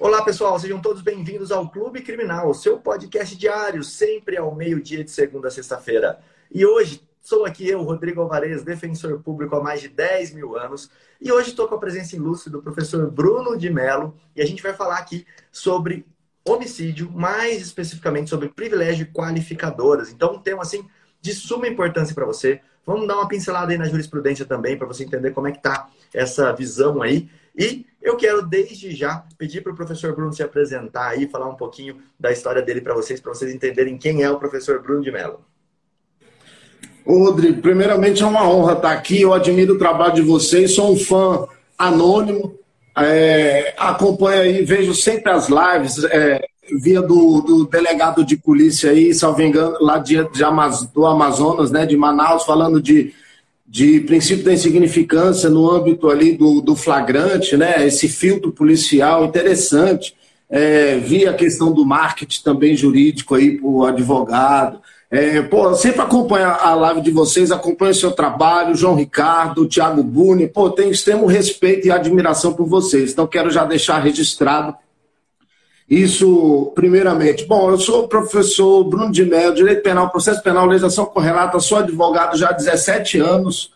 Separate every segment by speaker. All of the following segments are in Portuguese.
Speaker 1: Olá, pessoal, sejam todos bem-vindos ao Clube Criminal, seu podcast diário, sempre ao meio-dia de segunda a sexta-feira. E hoje sou aqui eu, Rodrigo Alvarez, defensor público há mais de 10 mil anos, e hoje estou com a presença ilustre do professor Bruno de Mello, e a gente vai falar aqui sobre homicídio, mais especificamente sobre privilégio qualificadoras. Então, um tema assim de suma importância para você. Vamos dar uma pincelada aí na jurisprudência também, para você entender como é que está essa visão aí. E eu quero, desde já, pedir para o professor Bruno se apresentar aí, falar um pouquinho da história dele para vocês, para vocês entenderem quem é o professor Bruno de Mello.
Speaker 2: Rodrigo, primeiramente é uma honra estar aqui. Eu admiro o trabalho de vocês, sou um fã anônimo. É, acompanho aí, vejo sempre as lives, é, via do, do, delegado de polícia aí, salvo engano, lá de, de Amaz, do Amazonas, né, de Manaus, falando de, de princípio da insignificância no âmbito ali do, do flagrante, né, esse filtro policial interessante. É, vi a questão do marketing também jurídico aí o advogado. É, pô, sempre acompanho a live de vocês, acompanho o seu trabalho, João Ricardo, Thiago Buni, pô, tenho extremo respeito e admiração por vocês. Então quero já deixar registrado isso, primeiramente. Bom, eu sou o professor Bruno de Mello, Direito Penal, Processo Penal, Legislação Correlata, sou advogado já há 17 anos.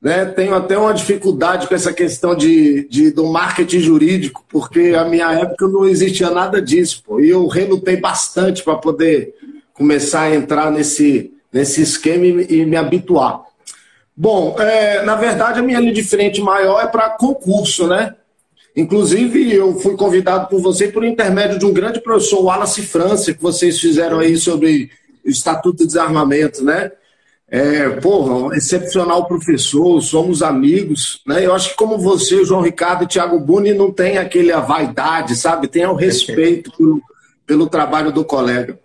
Speaker 2: Né? Tenho até uma dificuldade com essa questão de, de, do marketing jurídico, porque a minha época não existia nada disso. Pô, e eu relutei bastante para poder começar a entrar nesse, nesse esquema e, e me habituar. Bom, é, na verdade, a minha linha de frente maior é para concurso, né? Inclusive, eu fui convidado por você por intermédio de um grande professor, Wallace França, que vocês fizeram aí sobre o Estatuto de Desarmamento, né? É, porra, um excepcional professor, somos amigos, né? Eu acho que como você, o João Ricardo e Tiago Buni não tem aquele a vaidade, sabe? Tem o respeito pelo, pelo trabalho do colega.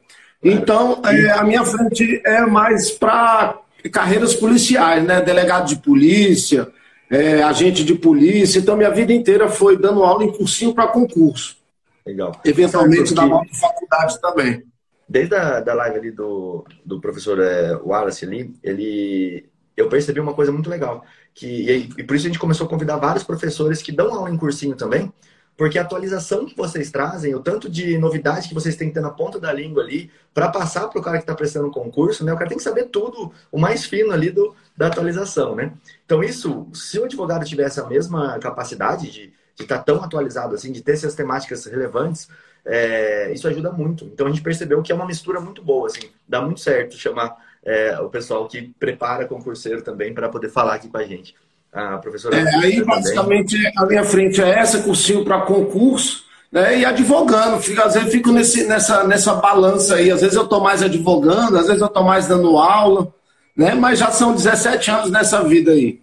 Speaker 2: Então, é, a minha frente é mais para carreiras policiais, né? Delegado de polícia, é, agente de polícia. Então, minha vida inteira foi dando aula em cursinho para concurso.
Speaker 1: Legal.
Speaker 2: Eventualmente, na aula de faculdade também.
Speaker 1: Desde a da live ali do, do professor é, Wallace ali, ele, eu percebi uma coisa muito legal. Que, e, e por isso a gente começou a convidar vários professores que dão aula em cursinho também, porque a atualização que vocês trazem, o tanto de novidade que vocês têm que ter na ponta da língua ali, para passar para o cara que está prestando o concurso, né? O cara tem que saber tudo, o mais fino ali do, da atualização, né? Então, isso, se o advogado tivesse a mesma capacidade de estar tá tão atualizado assim, de ter essas temáticas relevantes, é, isso ajuda muito. Então, a gente percebeu que é uma mistura muito boa, assim, dá muito certo chamar é, o pessoal que prepara concurseiro também para poder falar aqui com a gente a professora.
Speaker 2: É, aí, basicamente, a minha frente é essa, cursinho para concurso, né? E advogando. Fico, às vezes fico nesse, nessa, nessa balança aí. Às vezes eu estou mais advogando, às vezes eu estou mais dando aula, né? Mas já são 17 anos nessa vida aí.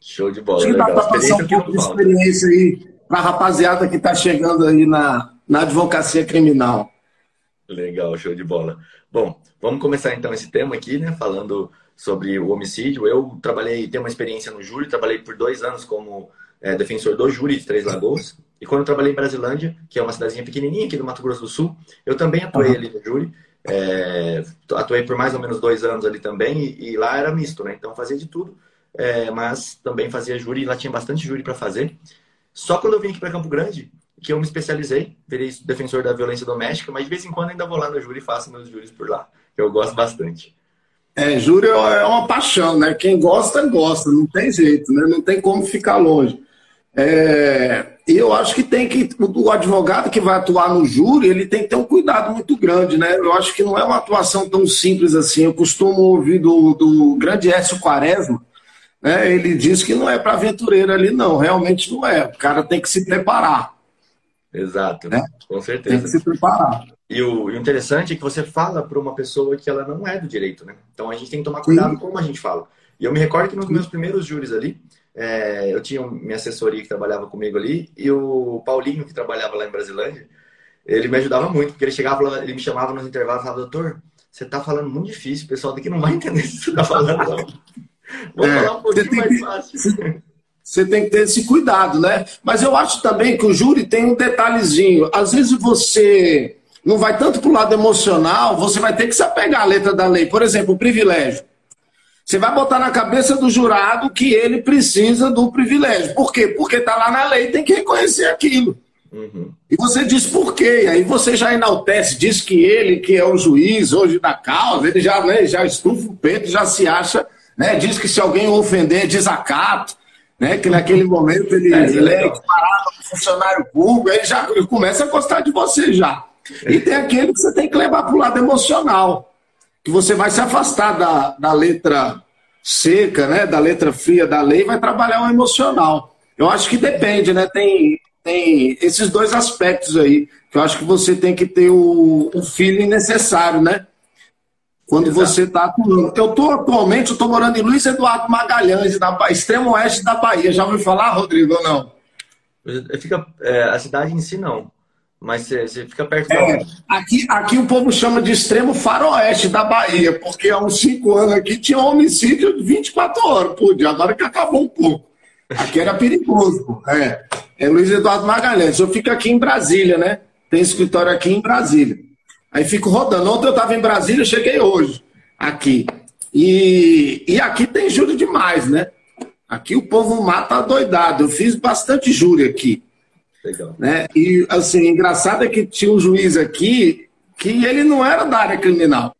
Speaker 1: Show de bola.
Speaker 2: Que dá para passar um pouco de experiência aí para a rapaziada que está chegando aí na, na advocacia criminal.
Speaker 1: Legal, show de bola. Bom, vamos começar então esse tema aqui, né? Falando sobre o homicídio. Eu trabalhei, tenho uma experiência no júri, trabalhei por dois anos como é, defensor do júri de Três Lagoas. E quando eu trabalhei em Brasilândia, que é uma cidadezinha pequenininha aqui do Mato Grosso do Sul, eu também atuei uhum. ali no júri. É, atuei por mais ou menos dois anos ali também, e, e lá era misto, né? Então fazia de tudo, é, mas também fazia júri, lá tinha bastante júri para fazer. Só quando eu vim aqui para Campo Grande, que eu me especializei, virei defensor da violência doméstica, mas de vez em quando ainda vou lá no júri e faço meus júris por lá, que eu gosto bastante.
Speaker 2: É, júri é uma paixão, né? Quem gosta, gosta, não tem jeito, né? Não tem como ficar longe. É, e eu acho que tem que, o advogado que vai atuar no júri, ele tem que ter um cuidado muito grande, né? Eu acho que não é uma atuação tão simples assim. Eu costumo ouvir do, do grande Écio Quaresma, né? Ele diz que não é para aventureiro ali, não. Realmente não é. O cara tem que se preparar.
Speaker 1: Exato, né? com certeza.
Speaker 2: Tem que se preparar.
Speaker 1: E o, e o interessante é que você fala para uma pessoa que ela não é do direito, né? Então a gente tem que tomar cuidado Sim. como a gente fala. E eu me recordo que nos meus primeiros júris ali, é, eu tinha minha assessoria que trabalhava comigo ali, e o Paulinho, que trabalhava lá em Brasilândia, ele me ajudava muito, porque ele chegava, ele me chamava nos intervalos e falava, doutor, você está falando muito difícil, o pessoal daqui não vai entender o que você está falando, não. Vou é, falar um pouquinho mais que, fácil.
Speaker 2: Você tem que ter esse cuidado, né? Mas eu acho também que o júri tem um detalhezinho. Às vezes você não vai tanto para o lado emocional, você vai ter que se apegar à letra da lei. Por exemplo, o privilégio. Você vai botar na cabeça do jurado que ele precisa do privilégio. Por quê? Porque está lá na lei, tem que reconhecer aquilo. Uhum. E você diz por quê? Aí você já enaltece, diz que ele, que é o juiz hoje da causa, ele já, né, já estufa o peito, já se acha, né, diz que se alguém o ofender, desacato, né, que naquele momento ele é, ele é equiparado funcionário público, aí já ele começa a gostar de você já. E tem aquele que você tem que levar para o lado emocional, que você vai se afastar da, da letra seca, né, da letra fria da lei, vai trabalhar o emocional. Eu acho que depende, né? Tem tem esses dois aspectos aí, que eu acho que você tem que ter o, o feeling necessário, né? Quando Exato. você está atuando. Eu estou atualmente, eu estou morando em Luiz Eduardo Magalhães, na extremo oeste da Bahia. Já ouviu falar, Rodrigo, ou não?
Speaker 1: Fica, é, a cidade em si não, mas você, você fica perto
Speaker 2: é, da aqui, aqui o povo chama de extremo faroeste da Bahia, porque há uns cinco anos aqui tinha homicídio 24 horas por dia, agora que acabou um pouco. Aqui era perigoso. É. é Luiz Eduardo Magalhães. Eu fico aqui em Brasília, né? Tem escritório aqui em Brasília. Aí fico rodando. Ontem eu estava em Brasília, cheguei hoje aqui. E, e aqui tem júri demais, né? Aqui o povo mata doidado. Eu fiz bastante júri aqui. Legal. Né? E assim, engraçado é que tinha um juiz aqui que ele não era da área criminal.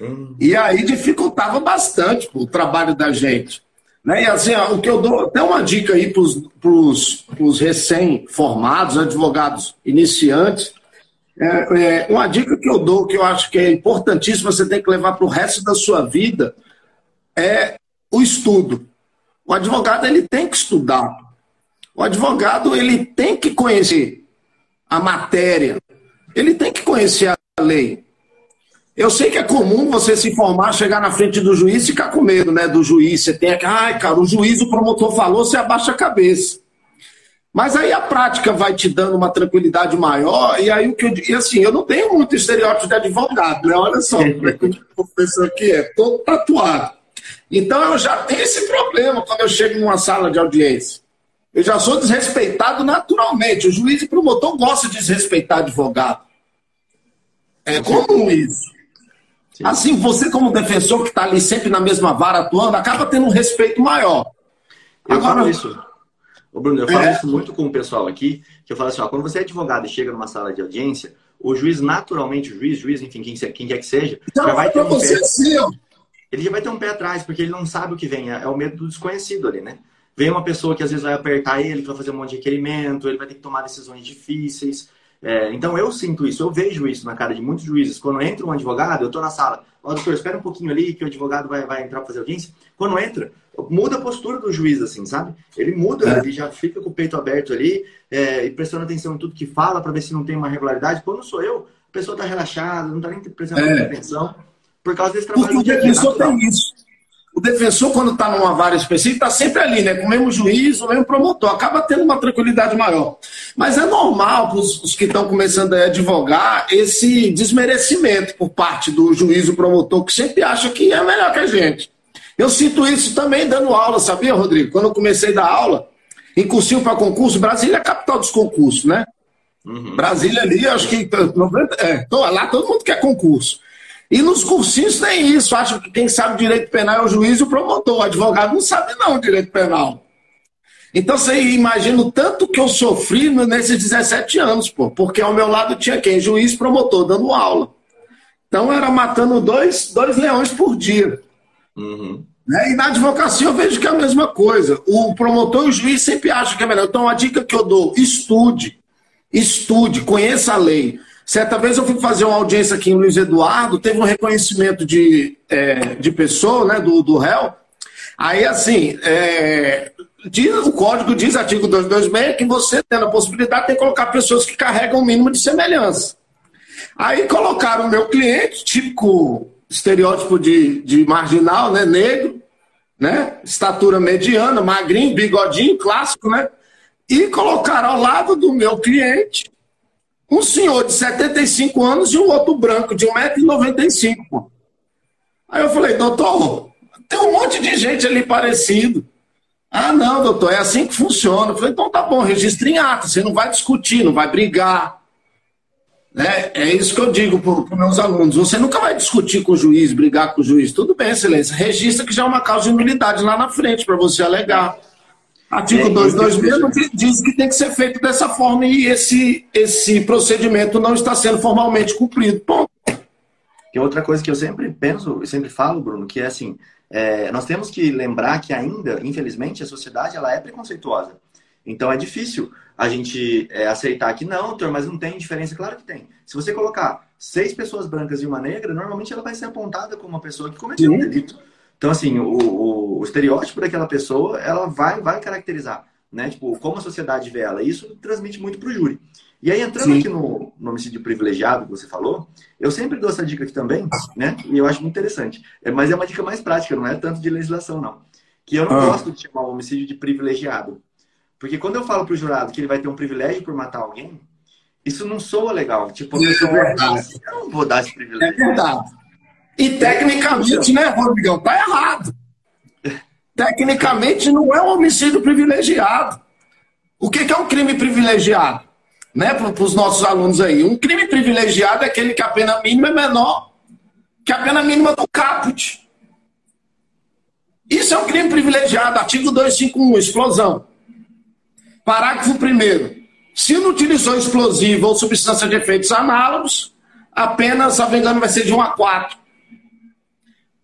Speaker 2: Hum. E aí dificultava bastante pô, o trabalho da gente. Né? E assim, ó, o que eu dou, até uma dica aí para os recém-formados, advogados iniciantes, é, é, uma dica que eu dou, que eu acho que é importantíssima, você tem que levar para o resto da sua vida, é o estudo. O advogado ele tem que estudar. O advogado ele tem que conhecer a matéria, ele tem que conhecer a lei. Eu sei que é comum você se informar, chegar na frente do juiz e ficar com medo, né? Do juiz. Você tem que, ai, cara, o juiz, o promotor falou, você abaixa a cabeça. Mas aí a prática vai te dando uma tranquilidade maior, e aí o que eu e assim, eu não tenho muito estereótipo de advogado, né? Olha só, é o professor aqui é, todo tatuado. Então eu já tenho esse problema quando eu chego numa sala de audiência. Eu já sou desrespeitado naturalmente. O juiz e promotor gostam de desrespeitar advogado. É comum isso. Sim. Assim, você como defensor que está ali sempre na mesma vara atuando, acaba tendo um respeito maior.
Speaker 1: Eu Agora, falo isso. Ô Bruno, eu falo é... isso muito com o pessoal aqui, que eu falo assim, ó, quando você é advogado e chega numa sala de audiência, o juiz naturalmente, o juiz, juiz, enfim, quem, quem quer que seja, então, já vai ter um pé... Assim, ele já vai ter um pé atrás, porque ele não sabe o que vem, é, é o medo do desconhecido ali, né? Vem uma pessoa que às vezes vai apertar ele, que vai fazer um monte de requerimento, ele vai ter que tomar decisões difíceis. É, então eu sinto isso, eu vejo isso na cara de muitos juízes. Quando entra um advogado, eu estou na sala, ó, doutor, espera um pouquinho ali que o advogado vai, vai entrar para fazer audiência. Quando entra, muda a postura do juiz, assim, sabe? Ele muda, é. ele já fica com o peito aberto ali é, e prestando atenção em tudo que fala para ver se não tem uma regularidade. Quando sou eu, a pessoa está relaxada, não está nem prestando é. atenção por causa desse trabalho.
Speaker 2: Porque o defensor tem isso o defensor, quando está numa vara específica, está sempre ali, né? Com o mesmo juiz, o mesmo promotor. Acaba tendo uma tranquilidade maior. Mas é normal para os que estão começando a advogar esse desmerecimento por parte do juiz e promotor, que sempre acha que é melhor que a gente. Eu sinto isso também dando aula, sabia, Rodrigo? Quando eu comecei a dar aula, em cursinho para concurso, Brasília é a capital dos concursos, né? Uhum. Brasília ali, acho que. É, lá todo mundo quer concurso. E nos cursinhos tem isso. Acho que quem sabe direito penal é o juiz e o promotor. O advogado não sabe, não, direito penal. Então você imagina o tanto que eu sofri nesses 17 anos, pô, porque ao meu lado tinha quem? Juiz promotor dando aula. Então era matando dois, dois leões por dia. Uhum. Né? E na advocacia eu vejo que é a mesma coisa. O promotor e o juiz sempre acham que é melhor. Então a dica que eu dou: estude. Estude, conheça a lei. Certa vez eu fui fazer uma audiência aqui em Luiz Eduardo, teve um reconhecimento de, é, de pessoa, né, do, do réu. Aí, assim, é, diz, o código diz, artigo 226, que você, tendo a possibilidade, tem que colocar pessoas que carregam o mínimo de semelhança. Aí colocaram o meu cliente, típico estereótipo de, de marginal, né, negro, né, estatura mediana, magrinho, bigodinho, clássico, né, e colocaram ao lado do meu cliente um senhor de 75 anos e um outro branco de 1,95m. Aí eu falei, doutor, tem um monte de gente ali parecido. Ah, não, doutor, é assim que funciona. Eu falei, então tá bom, registre em ata, você não vai discutir, não vai brigar. Né? É isso que eu digo para os meus alunos. Você nunca vai discutir com o juiz, brigar com o juiz. Tudo bem, excelência. Registra que já é uma causa de nulidade lá na frente para você alegar. Artigo é, 226 diz que tem que ser feito dessa forma e esse, esse procedimento não está sendo formalmente cumprido. Ponto.
Speaker 1: Que é outra coisa que eu sempre penso, eu sempre falo, Bruno, que é assim, é, nós temos que lembrar que ainda, infelizmente, a sociedade ela é preconceituosa. Então é difícil a gente é, aceitar que não, doutor, mas não tem diferença. Claro que tem. Se você colocar seis pessoas brancas e uma negra, normalmente ela vai ser apontada como uma pessoa que cometeu Sim. um delito. Então, assim, o, o, o, estereótipo daquela pessoa, ela vai, vai caracterizar, né? Tipo, como a sociedade vê ela. Isso transmite muito para o júri. E aí, entrando Sim. aqui no, no, homicídio privilegiado que você falou, eu sempre dou essa dica aqui também, né? E eu acho muito interessante. É, mas é uma dica mais prática, não é tanto de legislação, não. Que eu não ah. gosto de chamar o homicídio de privilegiado. Porque quando eu falo para o jurado que ele vai ter um privilégio por matar alguém, isso não soa legal. Tipo, a pessoa é eu não vou dar esse privilégio.
Speaker 2: É verdade. E tecnicamente, né, Rodrigão, tá errado. Tecnicamente não é um homicídio privilegiado. O que é um crime privilegiado? Né, para os nossos alunos aí. Um crime privilegiado é aquele que a pena mínima é menor que a pena mínima do caput. Isso é um crime privilegiado, artigo 251, explosão. Parágrafo 1 Se não utilizou explosivo ou substância de efeitos análogos, apenas, se não me engano, vai ser de 1 a 4.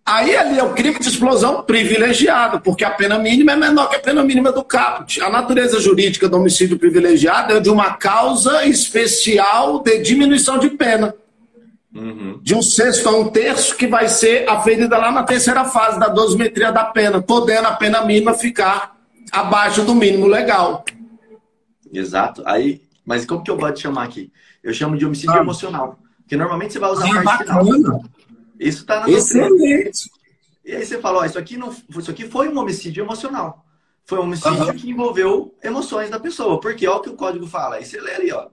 Speaker 2: Aí ali é o crime de explosão privilegiado, porque a pena mínima é menor que a pena mínima do caput. A natureza jurídica do homicídio privilegiado é de uma causa especial de diminuição de pena. Uhum. De um sexto a um terço, que vai ser aferida lá na terceira fase da dosimetria da pena, podendo a pena mínima ficar abaixo do mínimo legal.
Speaker 1: Exato. Aí, mas como que eu vou te chamar aqui? Eu chamo de homicídio ah. emocional. Porque normalmente você vai usar ah, a parte bacana. final. Isso está na
Speaker 2: Excelente.
Speaker 1: E aí você fala, ó, isso aqui não, isso aqui foi um homicídio emocional. Foi um homicídio uhum. que envolveu emoções da pessoa. Porque olha o que o código fala. Aí você lê ali, ó.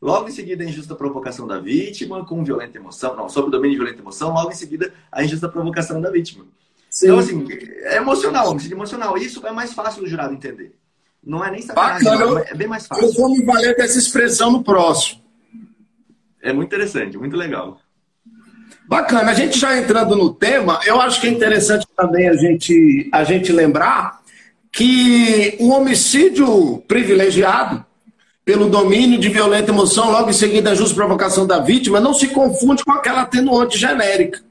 Speaker 1: Logo em seguida, a injusta provocação da vítima com violenta emoção. Não, sobre o domínio de violenta emoção. Logo em seguida, a injusta provocação da vítima. Sim. Então, assim, é emocional, homicídio emocional. Isso é mais fácil do jurado entender. Não é nem sacanagem, Bacana. é bem mais fácil.
Speaker 2: Eu vou me valer dessa expressão no próximo.
Speaker 1: É muito interessante, muito legal.
Speaker 2: Bacana. A gente já entrando no tema, eu acho que é interessante também a gente, a gente lembrar que o homicídio privilegiado pelo domínio de violenta emoção, logo em seguida a justa provocação da vítima, não se confunde com aquela atenuante genérica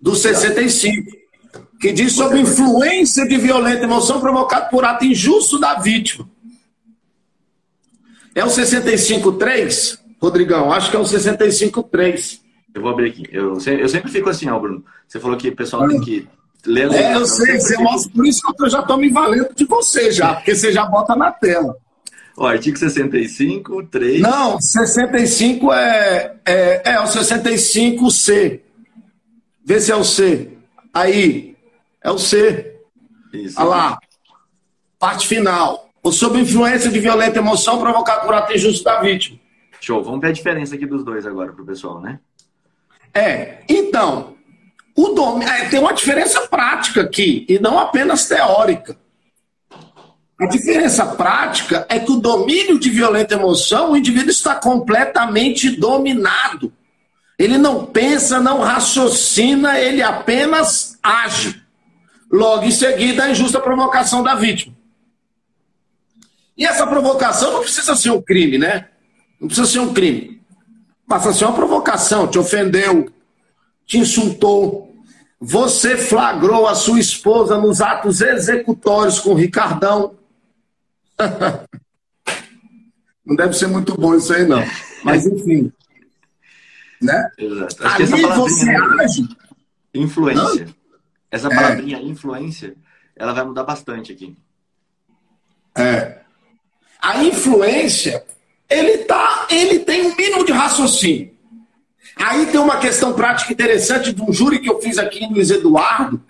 Speaker 2: do 65 que diz sobre influência de violenta emoção provocada por ato injusto da vítima. É o 65.3, Rodrigão? Acho que é o 65.3.
Speaker 1: Eu vou abrir aqui. Eu, eu sempre fico assim, ó, Bruno. Você falou que o pessoal tem que ler.
Speaker 2: É, eu sei, você mostra, por isso que eu já estou me valendo de você já, porque você já bota na tela.
Speaker 1: O artigo 65, 3.
Speaker 2: Não, 65 é, é, é o 65C. Vê se é o C. Aí, é o C. Isso. Olha lá. Parte final. Ou sob influência de violenta emoção provocada por ato injusto da vítima.
Speaker 1: Show. Vamos ver a diferença aqui dos dois agora para o pessoal, né?
Speaker 2: É. Então, o dom... É, tem uma diferença prática aqui e não apenas teórica. A diferença prática é que o domínio de violenta emoção, o indivíduo está completamente dominado. Ele não pensa, não raciocina, ele apenas age. Logo em seguida, a injusta provocação da vítima. E essa provocação não precisa ser um crime, né? Não precisa ser um crime. Passa a ser uma provocação. Te ofendeu, te insultou. Você flagrou a sua esposa nos atos executórios com o Ricardão. não deve ser muito bom isso aí, não. Mas, enfim. Né?
Speaker 1: Exato. Ali você é age. Influência. Não? Essa é. palavrinha é. influência, ela vai mudar bastante aqui.
Speaker 2: É. A influência, ele tá, ele tem um mínimo de raciocínio. Aí tem uma questão prática interessante de um júri que eu fiz aqui em Luiz Eduardo,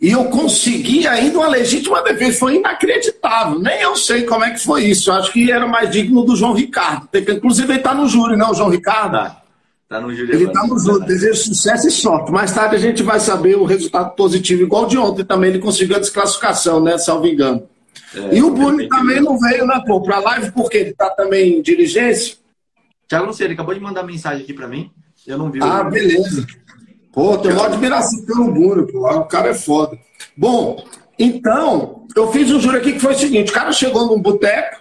Speaker 2: e eu consegui ainda uma legítima defesa. Foi inacreditável. Nem eu sei como é que foi isso. Eu acho que era mais digno do João Ricardo. Inclusive, ele está no júri, não, o João Ricardo? Tá. Tá no Ele está no jogo. Desejo sucesso e sorte. Mais tarde a gente vai saber o resultado positivo, igual de ontem também. Ele conseguiu a desclassificação, né? Salvo engano. É, e o Bruno também não veio, né, pô, pra live, porque ele tá também em diligência.
Speaker 1: Tiago, não sei, ele acabou de mandar mensagem aqui para mim. Eu não vi.
Speaker 2: Ah, beleza. Pô, tenho uma admiração pelo Bruno, pô. O cara é foda. Bom, Então, eu fiz um júri aqui que foi o seguinte: o cara chegou num boteco,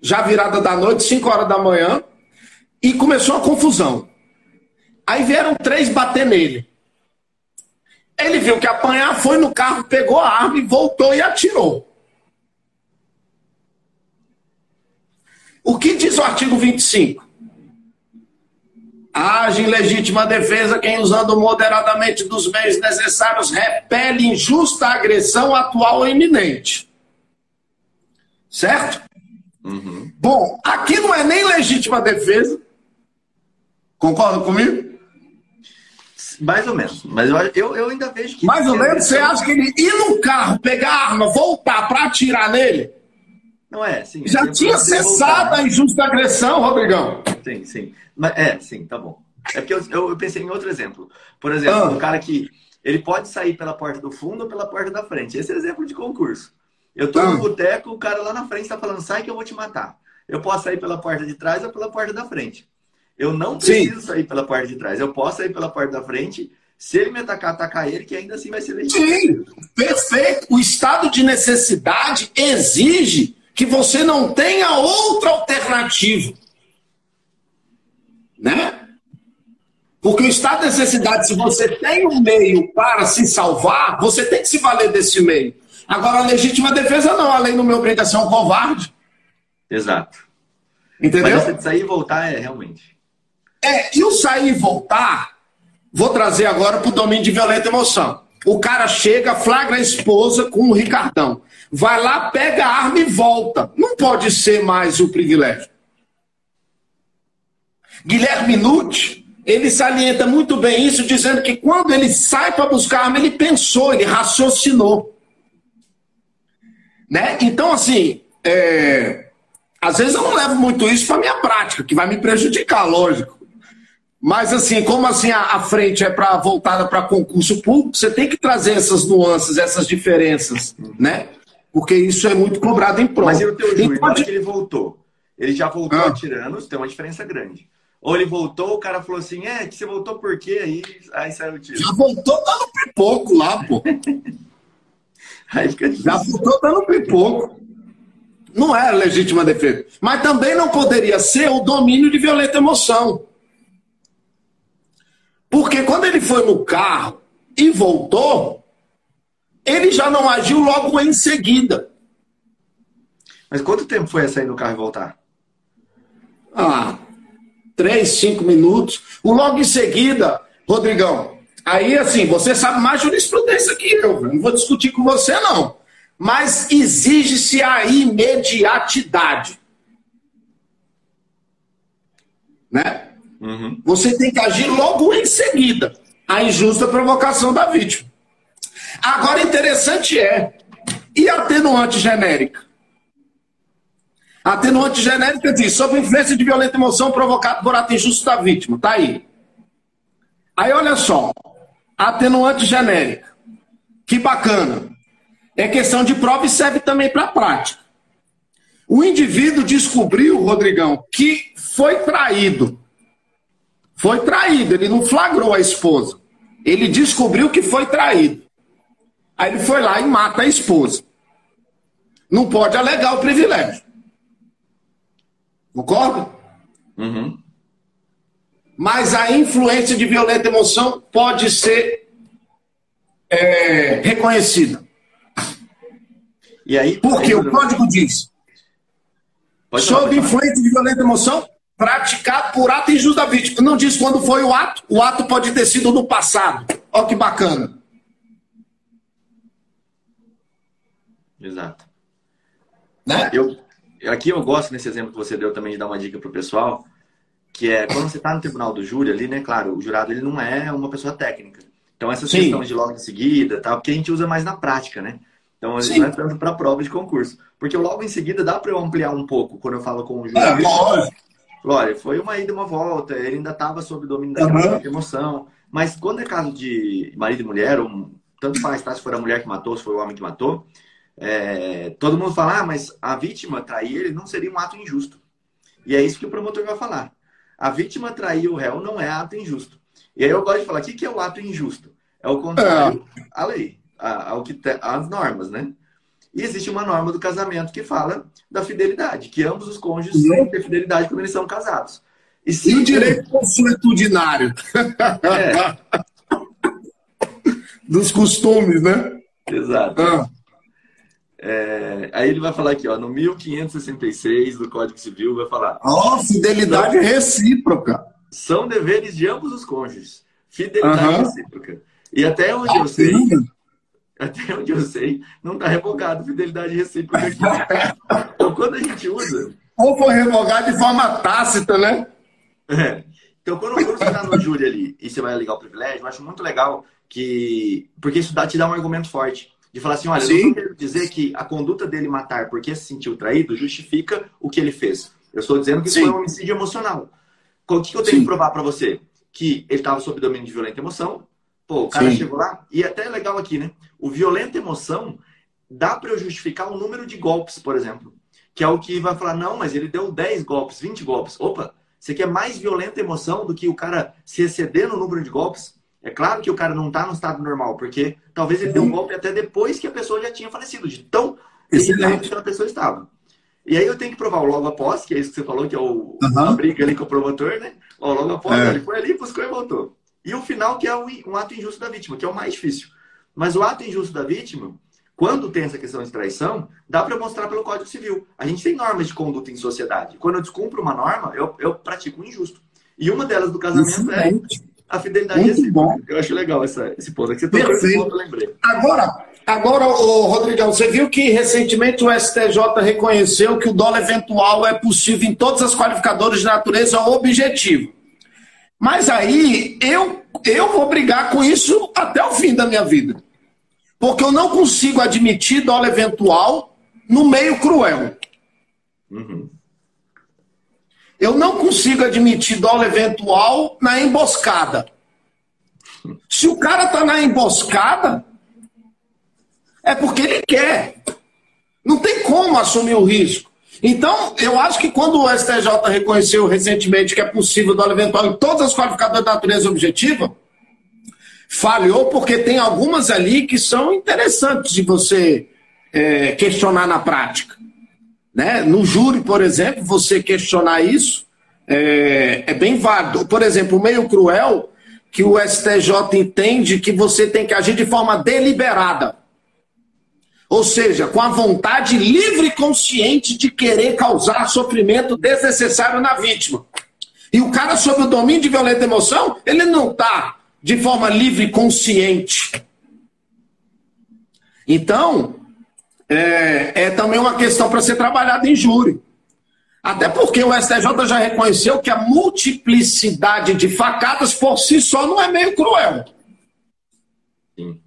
Speaker 2: já virada da noite, 5 horas da manhã, e começou a confusão. Aí vieram três bater nele. Ele viu que apanhar, foi no carro, pegou a arma e voltou e atirou. O que diz o artigo 25? Age em legítima defesa quem, usando moderadamente dos meios necessários, repele injusta agressão atual ou iminente. Certo? Uhum. Bom, aqui não é nem legítima defesa. Concorda comigo?
Speaker 1: Mais ou menos. Mas eu, eu, ainda vejo que.
Speaker 2: Mais ou menos? Você acha que ele ir no carro, pegar a arma, voltar para atirar nele?
Speaker 1: Não é, sim.
Speaker 2: Já tinha cessado a injusta agressão, Rodrigão.
Speaker 1: Sim, sim. Mas, é, sim, tá bom. É porque eu, eu, pensei em outro exemplo. Por exemplo, ah. um cara que ele pode sair pela porta do fundo ou pela porta da frente. Esse é exemplo de concurso. Eu tô ah. no boteco, o cara lá na frente está falando, sai que eu vou te matar. Eu posso sair pela porta de trás ou pela porta da frente. Eu não preciso Sim. sair pela porta de trás. Eu posso sair pela porta da frente. Se ele me atacar, atacar ele, que ainda assim vai ser legítimo.
Speaker 2: Sim, perfeito. O estado de necessidade exige que você não tenha outra alternativa. Né? Porque o estado de necessidade, se você tem um meio para se salvar, você tem que se valer desse meio. Agora, a legítima defesa não, além do meu obrigação covarde.
Speaker 1: Exato.
Speaker 2: Entendeu?
Speaker 1: Mas você sair e voltar é realmente.
Speaker 2: É, e o sair e voltar, vou trazer agora para o domínio de violenta emoção. O cara chega, flagra a esposa com o Ricardão vai lá, pega a arma e volta. Não pode ser mais o privilégio. Guilherme Nutt, ele salienta muito bem isso, dizendo que quando ele sai para buscar a arma, ele pensou, ele raciocinou. Né? Então, assim, é... às vezes eu não levo muito isso para minha prática, que vai me prejudicar, lógico. Mas, assim, como assim a, a frente é para voltada para concurso público, você tem que trazer essas nuances, essas diferenças, né? Porque isso é muito cobrado em prova.
Speaker 1: Mas e o teu na hora que ele voltou? Ele já voltou ah. atirando, tem uma diferença grande. Ou ele voltou, o cara falou assim, é, que você voltou por quê? Aí, aí saiu o tiro.
Speaker 2: Já voltou dando pipoco lá, pô. aí fica Já voltou dando pipoco. Não era legítima defesa. Mas também não poderia ser o domínio de violenta emoção. Porque quando ele foi no carro e voltou, ele já não agiu logo em seguida.
Speaker 1: Mas quanto tempo foi sair do carro e voltar?
Speaker 2: Ah, três, cinco minutos. O logo em seguida, Rodrigão, aí assim, você sabe mais jurisprudência que eu, não vou discutir com você não. Mas exige-se a imediatidade. Né? Uhum. Você tem que agir logo em seguida. A injusta provocação da vítima. Agora, interessante é, e atenuante genérica? Atenuante genérica diz, sob influência de violenta emoção provocada por ato injusto da vítima. Tá aí. Aí, olha só. Atenuante genérica. Que bacana. É questão de prova e serve também para prática. O indivíduo descobriu, Rodrigão, que foi traído. Foi traído, ele não flagrou a esposa. Ele descobriu que foi traído. Aí ele foi lá e mata a esposa. Não pode alegar o privilégio. Concorda? Uhum. Mas a influência de violenta emoção pode ser é, reconhecida.
Speaker 1: E aí,
Speaker 2: Porque o código diz: sob influência de violenta emoção, praticado por ato injusto da vítima. Não diz quando foi o ato. O ato pode ter sido no passado. Olha que bacana.
Speaker 1: Exato. Né? Eu, aqui eu gosto nesse exemplo que você deu também de dar uma dica para o pessoal, que é quando você está no tribunal do júri ali, né? Claro, o jurado ele não é uma pessoa técnica. Então essas Sim. questões de logo em seguida, tal, que a gente usa mais na prática, né? Então Sim. não é tanto para prova de concurso. Porque logo em seguida dá para eu ampliar um pouco quando eu falo com o jurado. É, Olha, foi uma ida e uma volta, ele ainda estava sob domínio daquela uhum. emoção. Mas quando é caso de marido e mulher, ou tanto faz, tá? Se for a mulher que matou, se foi o homem que matou, é, todo mundo fala, ah, mas a vítima trair ele não seria um ato injusto. E é isso que o promotor vai falar. A vítima trair o réu não é ato injusto. E aí eu gosto de falar, o que é o ato injusto? É o contrário é. à lei, ao que as normas, né? E existe uma norma do casamento que fala da fidelidade, que ambos os cônjuges têm que ter fidelidade quando eles são casados.
Speaker 2: E, se... e o direito consuetudinário? É. Dos costumes, né?
Speaker 1: Exato. Ah. É, aí ele vai falar aqui, ó, no 1566 do Código Civil, vai falar.
Speaker 2: Ó, oh, fidelidade são, recíproca.
Speaker 1: São deveres de ambos os cônjuges. Fidelidade recíproca. E até onde eu sei, até onde eu sei, não está revogado fidelidade recíproca aqui. então, quando a gente usa.
Speaker 2: Ou foi revogado de forma tácita, né?
Speaker 1: É. Então, quando, quando você está no júri ali e você vai ligar o privilégio, eu acho muito legal que. Porque isso dá, te dá um argumento forte. De falar assim, olha, Sim. eu não quero dizer que a conduta dele matar porque se sentiu traído justifica o que ele fez. Eu estou dizendo que isso foi um homicídio emocional. O que, que eu tenho Sim. que provar para você? Que ele estava sob domínio de violenta emoção. Pô, o cara Sim. chegou lá. E é até legal aqui, né? O violenta emoção dá para eu justificar o número de golpes, por exemplo. Que é o que vai falar, não, mas ele deu 10 golpes, 20 golpes. Opa, você quer mais violenta emoção do que o cara se exceder no número de golpes? É claro que o cara não está no estado normal, porque talvez ele deu um golpe até depois que a pessoa já tinha falecido, de tão irritante que a pessoa estava. E aí eu tenho que provar o logo após, que é isso que você falou, que é o, uhum. a briga ali com o promotor, né? O logo após, é. ele foi ali, buscou e voltou. E o final, que é um ato injusto da vítima, que é o mais difícil. Mas o ato injusto da vítima, quando tem essa questão de traição, dá para mostrar pelo Código Civil. A gente tem normas de conduta em sociedade. Quando eu descumpro uma norma, eu, eu pratico um injusto. E uma delas do casamento é a fidelidade Muito recíproca. Bom. Eu acho legal essa, esse ponto. Aqui você tocou esse ponto, eu lembrei.
Speaker 2: Agora, agora ô, Rodrigão, você viu que recentemente o STJ reconheceu que o dólar eventual é possível em todas as qualificadoras de natureza objetivo. Mas aí eu, eu vou brigar com isso até o fim da minha vida. Porque eu não consigo admitir dólar eventual no meio cruel. Uhum. Eu não consigo admitir dólar eventual na emboscada. Se o cara está na emboscada, é porque ele quer. Não tem como assumir o risco. Então, eu acho que quando o STJ reconheceu recentemente que é possível dólar eventual em todas as qualificadoras da natureza objetiva, falhou porque tem algumas ali que são interessantes de você é, questionar na prática. Né? No júri, por exemplo, você questionar isso é, é bem válido. Por exemplo, meio cruel, que o STJ entende que você tem que agir de forma deliberada. Ou seja, com a vontade livre e consciente de querer causar sofrimento desnecessário na vítima. E o cara, sob o domínio de violenta emoção, ele não está de forma livre e consciente. Então, é, é também uma questão para ser trabalhada em júri. Até porque o STJ já reconheceu que a multiplicidade de facadas por si só não é meio cruel.
Speaker 1: Sim.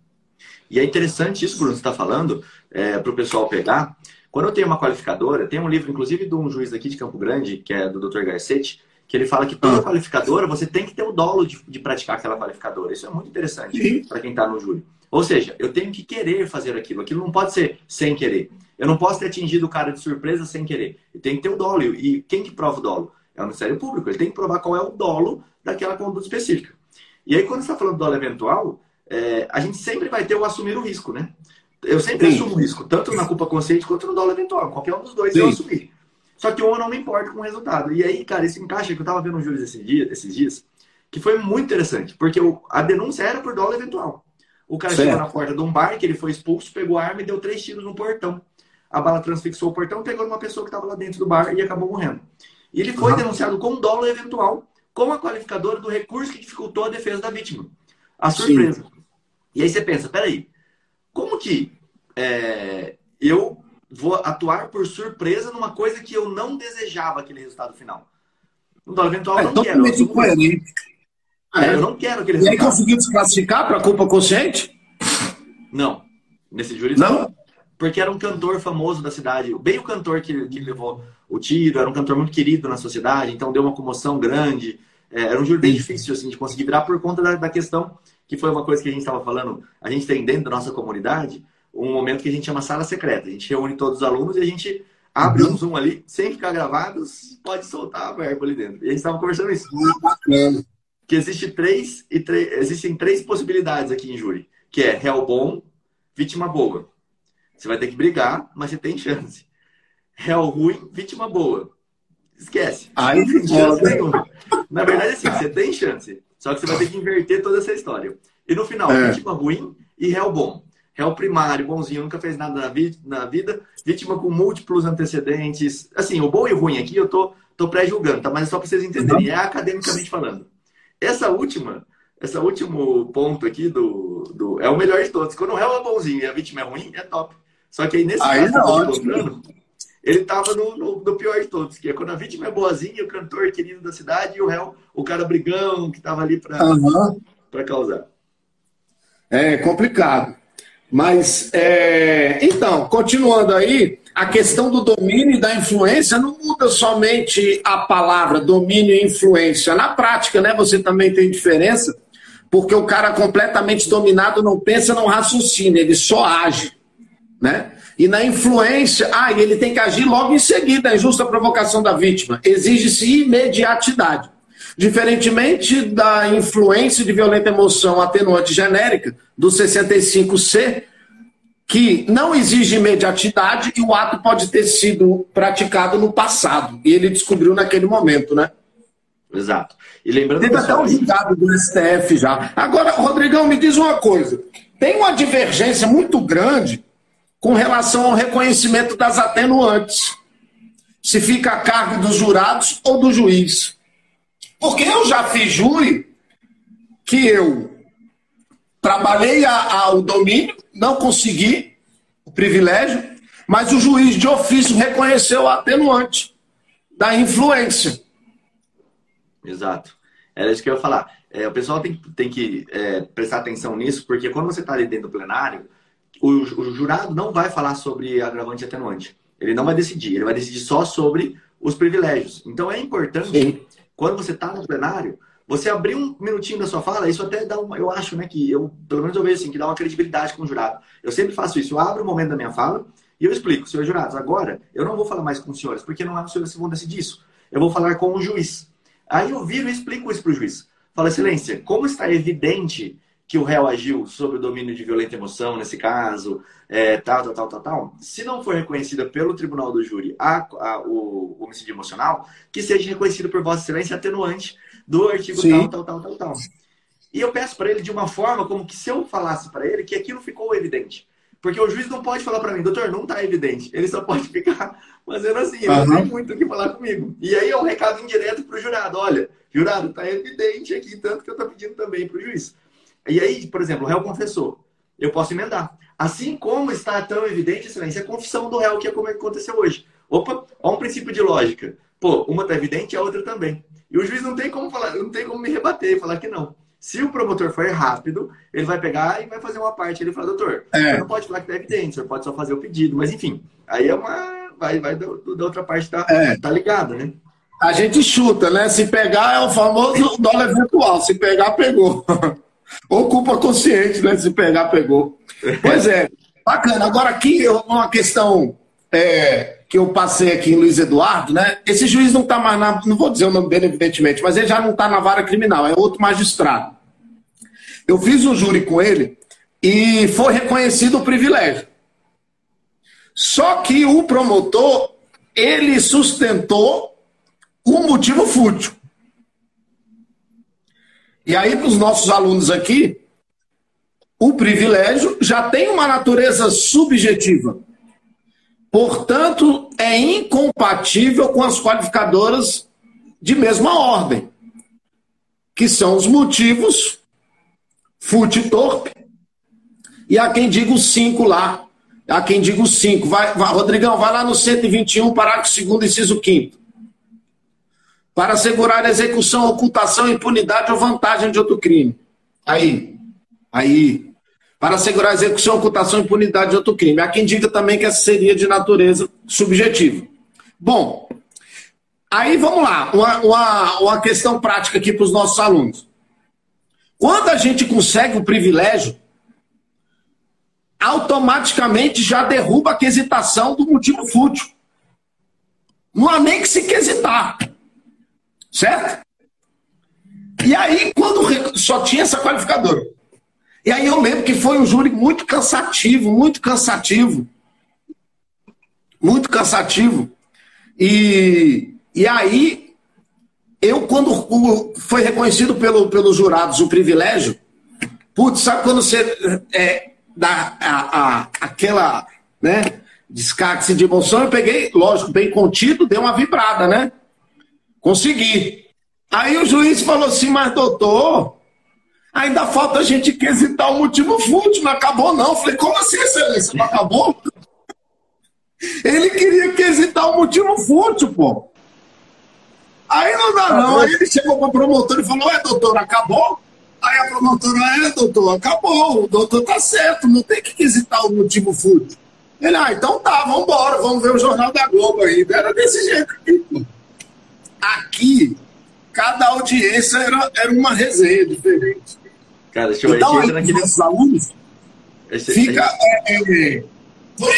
Speaker 1: E é interessante isso, Bruno, você está falando, é, para o pessoal pegar. Quando eu tenho uma qualificadora, tem um livro, inclusive, de um juiz aqui de Campo Grande, que é do Dr. Garcetti, que ele fala que toda ah. qualificadora você tem que ter o dolo de, de praticar aquela qualificadora. Isso é muito interessante para quem está no júri. Ou seja, eu tenho que querer fazer aquilo. Aquilo não pode ser sem querer. Eu não posso ter atingido o cara de surpresa sem querer. Eu tenho que ter o dolo. E quem que prova o dolo? É o Ministério Público. Ele tem que provar qual é o dolo daquela conduta específica. E aí, quando você está falando do dolo eventual, é, a gente sempre vai ter o assumir o risco, né? Eu sempre Sim. assumo o risco, tanto na culpa consciente quanto no dolo eventual. Qualquer um dos dois Sim. eu assumir. Só que eu não me importo com o resultado. E aí, cara, esse encaixe que eu tava vendo no Júlio esses dias, esses dias que foi muito interessante, porque a denúncia era por dolo eventual. O cara certo. chegou na porta de um bar, que ele foi expulso, pegou a arma e deu três tiros no portão. A bala transfixou o portão, pegou uma pessoa que estava lá dentro do bar e acabou morrendo. E ele foi uhum. denunciado com dolo eventual, com a qualificadora do recurso que dificultou a defesa da vítima. A surpresa. Sim. E aí você pensa, peraí, como que é, eu vou atuar por surpresa numa coisa que eu não desejava aquele resultado final. No dólar eventual é, não quero. Eu, é, eu não quero resultado.
Speaker 2: E aí conseguiu desclassificar para culpa consciente?
Speaker 1: Não. Nesse júri não. Porque era um cantor famoso da cidade, bem o cantor que, que levou o tiro, era um cantor muito querido na sociedade, então deu uma comoção grande. É, era um júri bem difícil assim, de conseguir virar por conta da, da questão, que foi uma coisa que a gente estava falando, a gente tem dentro da nossa comunidade, um momento que a gente chama sala secreta. A gente reúne todos os alunos e a gente abre uhum. um Zoom ali, sem ficar gravado, pode soltar a verba ali dentro. E a gente estava conversando isso. Uhum. Que existe três, e existem três possibilidades aqui em júri, que é réu bom, vítima boa. Você vai ter que brigar, mas você tem chance. Réu ruim, vítima boa. Esquece.
Speaker 2: Aí chance
Speaker 1: nenhuma. Na verdade, assim, você tem chance. Só que você vai ter que inverter toda essa história. E no final, é. vítima ruim e réu bom. Réu primário, bonzinho, nunca fez nada na, vi na vida. Vítima com múltiplos antecedentes. Assim, o bom e o ruim aqui eu tô, tô pré-julgando, tá? Mas é só para vocês entenderem. É academicamente falando. Essa última, esse último ponto aqui do, do. É o melhor de todos. Quando o réu é bonzinho e a vítima é ruim, é top. Só que aí nesse
Speaker 2: aí caso, é
Speaker 1: ele estava no, no, no, pior de todos, que é quando a vítima é boazinha, o cantor querido da cidade, e o réu, o cara brigão que estava ali para uhum. causar.
Speaker 2: É complicado. Mas, é... então, continuando aí, a questão do domínio e da influência não muda somente a palavra domínio e influência. Na prática, né, você também tem diferença, porque o cara completamente dominado não pensa, não raciocina, ele só age. Né? E na influência, ah, ele tem que agir logo em seguida, a injusta provocação da vítima. Exige-se imediatidade. Diferentemente da influência de violenta emoção atenuante genérica, do 65C, que não exige imediatidade e o ato pode ter sido praticado no passado. E ele descobriu naquele momento, né?
Speaker 1: Exato. E lembrando
Speaker 2: Teve até um julgado do STF já. Agora, Rodrigão, me diz uma coisa. Tem uma divergência muito grande com relação ao reconhecimento das atenuantes. Se fica a cargo dos jurados ou do juiz. Porque eu já fiz júri que eu trabalhei a, a, o domínio, não consegui o privilégio, mas o juiz de ofício reconheceu a atenuante da influência.
Speaker 1: Exato. Era isso que eu ia falar. É, o pessoal tem, tem que é, prestar atenção nisso, porque quando você está ali dentro do plenário, o, o, jurado não vai falar sobre agravante e atenuante. Ele não vai decidir, ele vai decidir só sobre os privilégios. Então é importante, Sim. quando você está no plenário, você abrir um minutinho da sua fala, isso até dá uma, eu acho, né, que eu, pelo menos eu vejo assim, que dá uma credibilidade com o jurado. Eu sempre faço isso, eu abro o momento da minha fala e eu explico, senhores jurados, agora eu não vou falar mais com os senhores, porque não é os senhores que vão decidir isso. Eu vou falar com o juiz. Aí eu viro e explico isso para o juiz. Fala, excelência, como está evidente que o réu agiu sob o domínio de violenta emoção, nesse caso, é, tal, tal, tal, tal, tal, se não for reconhecida pelo tribunal do júri a, a, o, o, homicídio emocional, que seja reconhecido por Vossa Excelência atenuante do artigo Sim. tal, tal, tal, tal, tal. E eu peço para ele de uma forma como que se eu falasse para ele que aquilo ficou evidente. Porque o juiz não pode falar para mim, doutor, não está evidente. Ele só pode ficar fazendo assim, ele uhum. não tem muito o que falar comigo. E aí é um recado indireto para o jurado. Olha, jurado, está evidente aqui, tanto que eu estou pedindo também para o juiz. E aí, por exemplo, o réu confessou. Eu posso emendar. Assim como está tão evidente, excelência, a confissão do réu, que é como é aconteceu hoje. Opa, olha um princípio de lógica. Pô, uma está evidente e a outra também. E o juiz não tem como falar, não tem como me rebater e falar que não. Se o promotor for rápido, ele vai pegar e vai fazer uma parte. Ele fala, doutor, é. você não pode falar que está evidente, você pode só fazer o pedido. Mas enfim, aí é uma. Vai, vai da outra parte tá, é. tá ligada, né?
Speaker 2: A gente chuta, né? Se pegar é o famoso dólar eventual. Se pegar, pegou. Ou culpa consciente, né? Se pegar, pegou. Pois é, bacana. Agora aqui uma questão é, que eu passei aqui em Luiz Eduardo, né? Esse juiz não está mais na. Não vou dizer o nome dele, evidentemente, mas ele já não está na vara criminal, é outro magistrado. Eu fiz um júri com ele e foi reconhecido o privilégio. Só que o promotor, ele sustentou um motivo fútil. E aí, para os nossos alunos aqui, o privilégio já tem uma natureza subjetiva. Portanto, é incompatível com as qualificadoras de mesma ordem, que são os motivos fute torpe. E há quem diga os cinco lá. Há quem diga os cinco. Vai, vai, Rodrigão, vai lá no 121, parágrafo 2, inciso 5 para assegurar a execução, ocultação, impunidade ou vantagem de outro crime. Aí, aí, para assegurar a execução, ocultação e impunidade de outro crime. Há quem diga também que essa seria de natureza subjetiva. Bom, aí vamos lá, uma, uma, uma questão prática aqui para os nossos alunos. Quando a gente consegue o privilégio, automaticamente já derruba a quesitação do motivo fútil. Não há nem que se quesitar. Certo? E aí, quando só tinha essa qualificadora. E aí eu lembro que foi um júri muito cansativo, muito cansativo. muito cansativo. E, e aí, eu, quando foi reconhecido pelo, pelos jurados o privilégio, putz, sabe quando você é, dá a, a, aquela, né, descarte de emoção, eu peguei, lógico, bem contido, deu uma vibrada, né? Consegui. Aí o juiz falou assim, mas doutor, ainda falta a gente quesitar o motivo fútil, não acabou não. Falei, como assim, excelência, não acabou? Ele queria quesitar o motivo fútil, pô. Aí não dá não. Aí ele chegou para o promotor e falou, é doutor, acabou? Aí a promotora, é doutor, acabou, o doutor tá certo, não tem que quesitar o motivo fútil. Ele, ah, então tá, vamos embora, vamos ver o Jornal da Globo aí. Era desse jeito aqui, pô. Aqui, cada audiência era, era uma resenha diferente. Cara, deixa eu então, aí, naquele... os alunos Esse, fica é, é,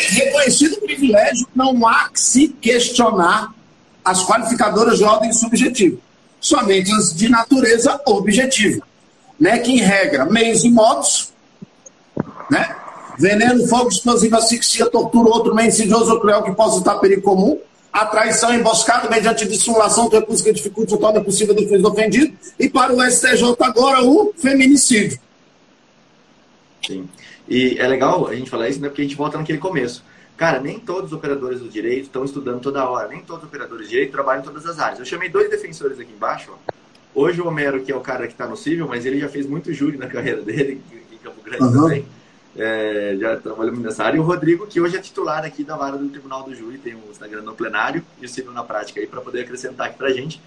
Speaker 2: reconhecido privilégio, não há que se questionar as qualificadoras de ordem subjetiva, somente as de natureza objetiva, né? Que em regra, meios e modos, né? Veneno, fogo, explosivo, asfixia, tortura, outro meio insidioso ou cruel que possa estar perigo comum, a traição emboscada mediante dissimulação, recurso que dificulte o torna possível a defesa do ofendido, e para o STJ agora o feminicídio.
Speaker 1: Sim. E é legal a gente falar isso, né? Porque a gente volta naquele começo. Cara, nem todos os operadores do direito estão estudando toda hora, nem todos os operadores do direito trabalham em todas as áreas. Eu chamei dois defensores aqui embaixo. Ó. Hoje o Homero, que é o cara que está no civil, mas ele já fez muito júri na carreira dele, em Campo Grande uhum. também é, já trabalhamos nessa área. E o Rodrigo, que hoje é titular aqui da vara do Tribunal do Júri, tem o Instagram no plenário e o Ciro na prática aí para poder acrescentar aqui para gente.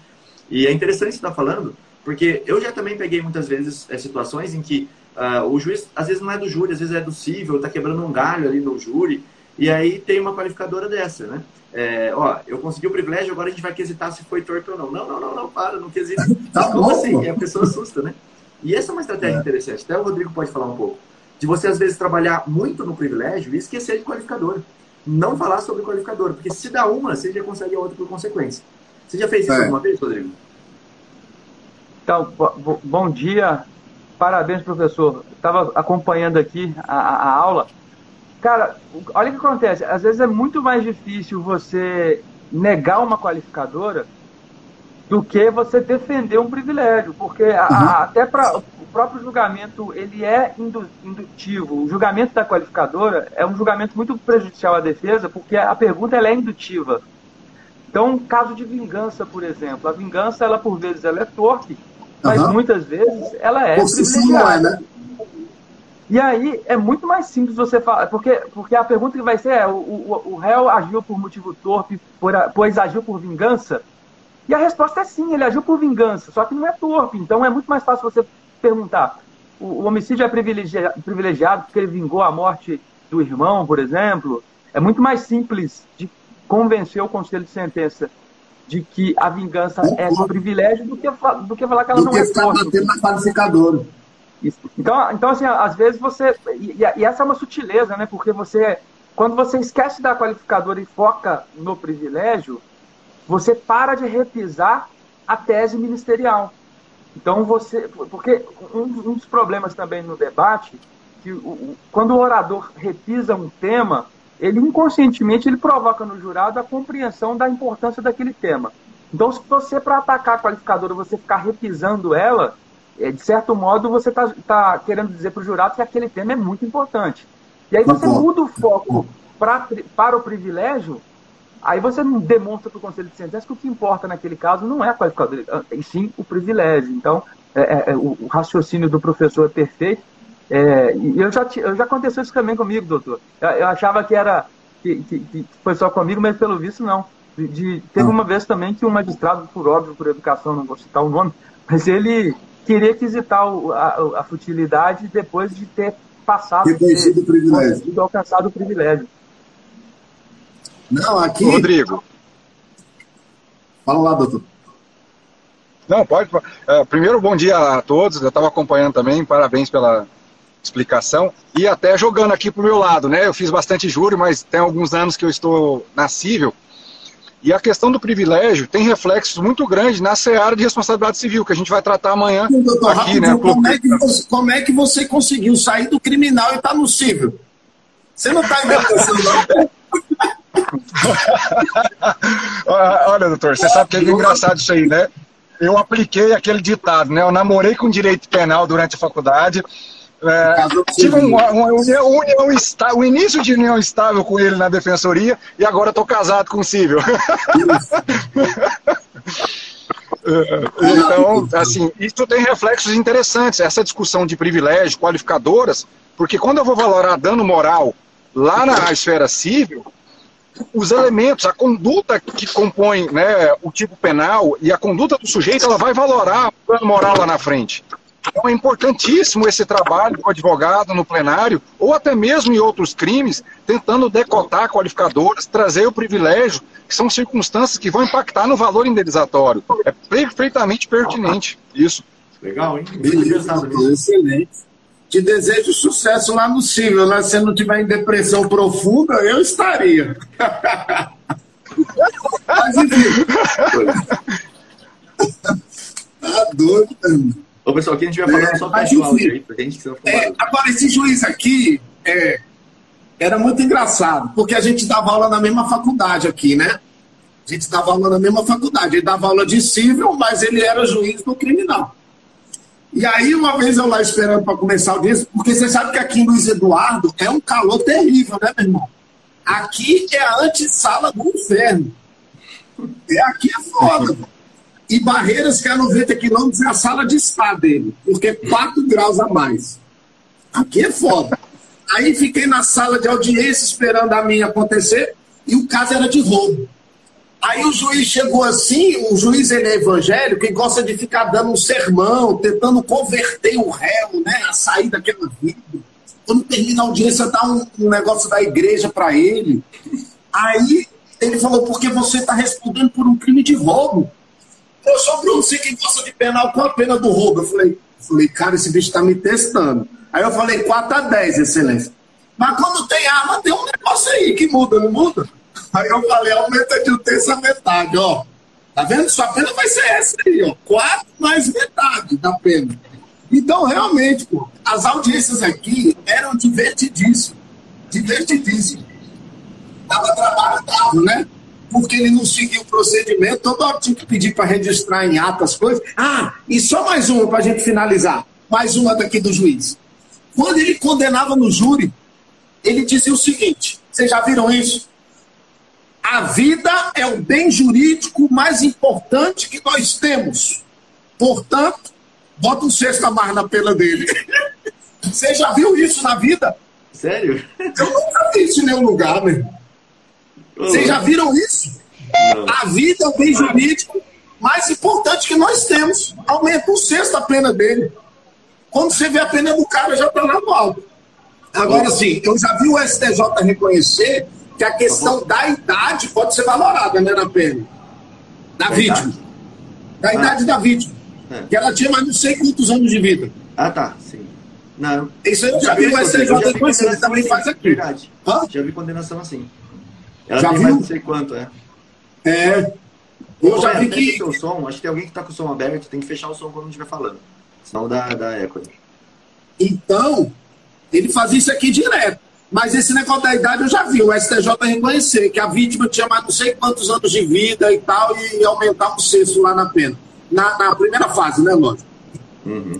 Speaker 1: E é interessante você estar tá falando, porque eu já também peguei muitas vezes é, situações em que uh, o juiz, às vezes não é do júri, às vezes é do civil, está quebrando um galho ali no júri, e aí tem uma qualificadora dessa, né? É, ó, eu consegui o privilégio, agora a gente vai quesitar se foi torto ou não. Não, não, não, não, para, não quesita. Tá como assim? E a pessoa assusta, né? E essa é uma estratégia é. interessante. Até o Rodrigo pode falar um pouco de você às vezes trabalhar muito no privilégio e esquecer de qualificador. Não falar sobre qualificador, porque se dá uma, você já consegue a outra por consequência. Você já fez isso é. alguma vez, Rodrigo?
Speaker 3: Então, bom dia, parabéns, professor. Estava acompanhando aqui a, a, aula. Cara, olha o que acontece. Às vezes é muito mais difícil você negar uma qualificadora do que você defender um privilégio, porque uhum. a, até para próprio julgamento ele é indutivo. O julgamento da qualificadora é um julgamento muito prejudicial à defesa, porque a pergunta ela é indutiva. Então, caso de vingança, por exemplo, a vingança, ela por vezes ela é torpe, mas uhum. muitas vezes ela é privilegiada. É, né? E aí é muito mais simples você falar, porque, porque a pergunta que vai ser é: o, o, o réu agiu por motivo torpe, por, pois agiu por vingança? E a resposta é sim, ele agiu por vingança, só que não é torpe. Então é muito mais fácil você perguntar: o, o homicídio é privilegiado, privilegiado porque ele vingou a morte do irmão, por exemplo? É muito mais simples de convencer o conselho de sentença de que a vingança é um privilégio do que, do que falar que ela do não é
Speaker 2: forte. na qualificadora.
Speaker 3: Então, então, assim, às vezes você. E, e, essa é uma sutileza, né? Porque você. Quando você esquece da qualificadora e foca no privilégio, você para de repisar a tese ministerial. Então você, porque um, dos problemas também no debate, que o, quando o orador repisa um tema, ele inconscientemente ele provoca no jurado a compreensão da importância daquele tema. Então, se você para atacar a qualificadora você ficar repisando ela, é, de certo modo você está tá querendo dizer para o jurado que aquele tema é muito importante. E aí você muda o foco pra, para o privilégio Aí você não demonstra para o Conselho de Sentença que o que importa naquele caso não é a qualificadora, e sim o privilégio. Então, é, é, é, o, o, raciocínio do professor é perfeito. É, e eu já, eu já aconteceu isso também comigo, doutor. Eu, eu achava que era que, que, que, foi só comigo, mas pelo visto não. De, de, teve uma vez também que um magistrado, por óbvio, por educação, não vou citar o nome, mas ele queria quisitar o, a, a, futilidade depois de ter passado,
Speaker 2: ter, o privilégio.
Speaker 3: alcançado o privilégio.
Speaker 2: Não, aqui.
Speaker 4: Rodrigo.
Speaker 2: Fala lá, doutor.
Speaker 4: Não, pode. Uh, primeiro, bom dia a todos. Eu estava acompanhando também. Parabéns pela explicação. E até jogando aqui para o meu lado, né? Eu fiz bastante júri, mas tem alguns anos que eu estou na civil. E a questão do privilégio tem reflexos muito grandes na seara de responsabilidade civil, que a gente vai tratar amanhã Sim, doutor, aqui, né?
Speaker 2: Como é, que você, como é que você conseguiu sair do criminal e estar tá no civil? Você não está inventando, não?
Speaker 4: Olha, doutor, você sabe que é engraçado isso aí, né? Eu apliquei aquele ditado, né? Eu namorei com direito penal durante a faculdade. É, tive uma, uma união, união está, o início de união estável com ele na defensoria e agora estou casado com o civil. então, assim, isso tem reflexos interessantes, essa discussão de privilégio, qualificadoras, porque quando eu vou valorar dano moral lá na esfera civil, os elementos, a conduta que compõe né, o tipo penal e a conduta do sujeito, ela vai valorar o dano moral lá na frente. Então é importantíssimo esse trabalho do advogado no plenário, ou até mesmo em outros crimes, tentando decotar qualificadoras, trazer o privilégio, que são circunstâncias que vão impactar no valor indenizatório. É perfeitamente pertinente isso.
Speaker 2: Legal, hein? Excelente. Te desejo sucesso lá no Cível, né? Se não tiver em depressão profunda, eu estaria. Mas enfim. tá doido, mano.
Speaker 1: Ô, pessoal, aqui a gente vai falando é, só pessoal aí, pra gente que
Speaker 2: é, Agora, esse juiz aqui é, era muito engraçado, porque a gente dava aula na mesma faculdade aqui, né? A gente dava aula na mesma faculdade. Ele dava aula de civil, mas ele era juiz do criminal. E aí, uma vez eu lá esperando para começar o dia, porque você sabe que aqui em Luiz Eduardo é um calor terrível, né, meu irmão? Aqui é a antessala do inferno. É, aqui é foda, e Barreiras, que é a 90 quilômetros, é a sala de estar dele, porque é 4 graus a mais. Aqui é foda. Aí fiquei na sala de audiência esperando a minha acontecer e o caso era de roubo. Aí o juiz chegou assim, o juiz ele é evangélico e gosta de ficar dando um sermão, tentando converter o réu, né, a sair daquela vida. Quando termina a audiência, dá um, um negócio da igreja para ele. Aí ele falou, porque você está respondendo por um crime de roubo. Eu sou Bruno, sei quem gosta de penal, qual a pena do roubo? Eu falei, falei, cara, esse bicho está me testando. Aí eu falei, 4 a 10, excelência. Mas quando tem arma, tem um negócio aí que muda, não muda? Aí eu falei, aumenta de um terço a metade, ó. Tá vendo? Sua pena vai ser essa aí, ó. 4 mais metade da pena. Então, realmente, pô, as audiências aqui eram divertidíssimas. Divertidíssimas. Dava trabalho, dava, né? porque ele não seguiu o procedimento, toda hora tinha que pedir para registrar em ata as coisas. Ah, e só mais uma para a gente finalizar. Mais uma daqui do juiz. Quando ele condenava no júri, ele dizia o seguinte: vocês já viram isso? A vida é o bem jurídico mais importante que nós temos. Portanto, bota um sexto a mais na pena dele. Você já viu isso na vida?
Speaker 1: Sério?
Speaker 2: Eu nunca vi isso em nenhum lugar, meu irmão. Vocês já viram isso? Não. A vida é o bem jurídico mais importante que nós temos. Aumenta um sexto a pena dele. Quando você vê a pena do cara, já está lá no alto. Agora sim, eu já vi o STJ reconhecer que a questão da idade pode ser valorada né, na pena. Da vítima. Da ah. idade da vítima. É. Que ela tinha mais não sei quantos anos de vida.
Speaker 1: Ah, tá. Sim. Não.
Speaker 2: Isso eu já, já vi o STJ reconhecer, ele também faz aqui.
Speaker 1: Verdade. Hã? Já vi condenação assim. Ela já tem viu? mais não sei quanto, é.
Speaker 2: É. Eu já vi que.
Speaker 1: O som, acho que tem alguém que está com o som aberto, tem que fechar o som quando estiver falando. Senão dá, dá eco.
Speaker 2: Então, ele fazia isso aqui direto. Mas esse negócio da idade eu já vi, o STJ reconhecer que a vítima tinha mais não sei quantos anos de vida e tal, e aumentar o sexto lá na pena. Na, na primeira fase, né, lógico?
Speaker 1: Uhum.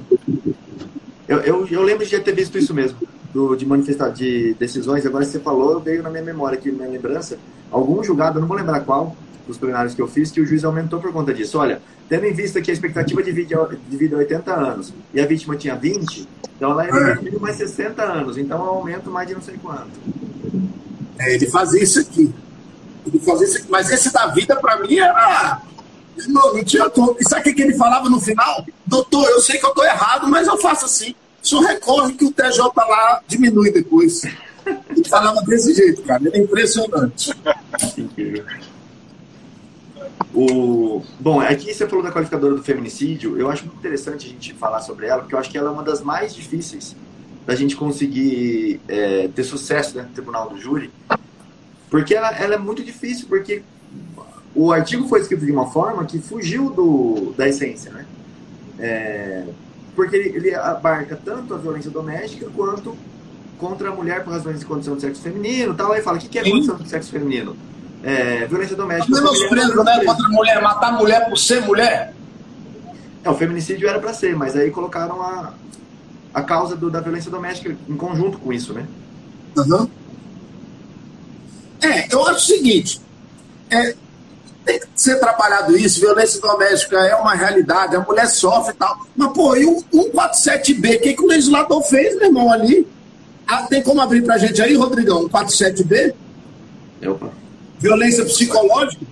Speaker 1: Eu, eu, eu lembro de ter visto isso mesmo do, de manifestar de decisões, agora você falou, veio na minha memória aqui, na minha lembrança, algum julgado, não vou lembrar qual, dos plenários que eu fiz, que o juiz aumentou por conta disso. Olha, tendo em vista que a expectativa de vida, de vida é 80 anos e a vítima tinha 20, então ela ia viver mais 60 anos, então é um aumento mais de não sei quanto.
Speaker 2: É, ele fazia isso aqui. Ele fazia isso aqui. Mas esse da vida, para mim, era. Não, não tinha como. E sabe o que ele falava no final? Doutor, eu sei que eu estou errado, mas eu faço assim só recorre que o TJ lá diminui depois. Ele falava desse jeito, cara. Ele é impressionante.
Speaker 1: O... Bom, aqui você falou da qualificadora do feminicídio. Eu acho muito interessante a gente falar sobre ela, porque eu acho que ela é uma das mais difíceis da gente conseguir é, ter sucesso dentro do tribunal do júri. Porque ela, ela, é muito difícil, porque o artigo foi escrito de uma forma que fugiu do, da essência, né? É, porque ele, ele, abarca tanto a violência doméstica quanto contra a mulher por razões de condição de sexo feminino tal. Aí fala, o que, que é condição de sexo feminino? É, violência doméstica.
Speaker 2: Menosprezo, né? Contra a mulher, matar a mulher por ser mulher.
Speaker 1: É, o feminicídio era para ser, mas aí colocaram a, a causa do, da violência doméstica em conjunto com isso, né?
Speaker 2: Uhum. É, eu acho o seguinte: é, tem que ser trabalhado isso, violência doméstica é uma realidade, a mulher sofre e tal. Mas, pô, e o 147B, o que, que o legislador fez, meu irmão, ali? Ah, tem como abrir pra gente aí, Rodrigão, 147B? Opa. Violência psicológica?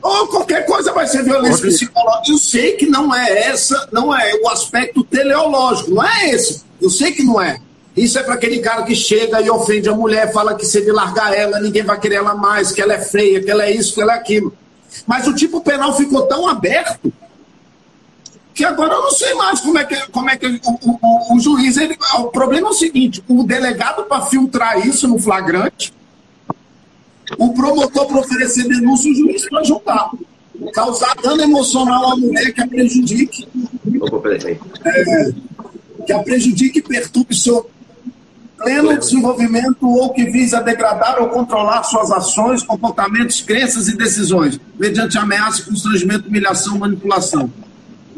Speaker 2: Ou qualquer coisa vai ser violência psicológica. Eu sei que não é essa, não é o aspecto teleológico, não é esse. Eu sei que não é. Isso é para aquele cara que chega e ofende a mulher, fala que se ele largar ela, ninguém vai querer ela mais, que ela é feia, que ela é isso, que ela é aquilo. Mas o tipo penal ficou tão aberto que agora eu não sei mais como é que, como é que o, o, o juiz. Ele, o problema é o seguinte: o delegado para filtrar isso no flagrante o promotor para oferecer denúncia, o juiz para julgar. Causar dano emocional à mulher que a prejudique. É, que a prejudique e perturbe seu pleno desenvolvimento ou que visa degradar ou controlar suas ações, comportamentos, crenças e decisões, mediante ameaça, constrangimento, humilhação, manipulação.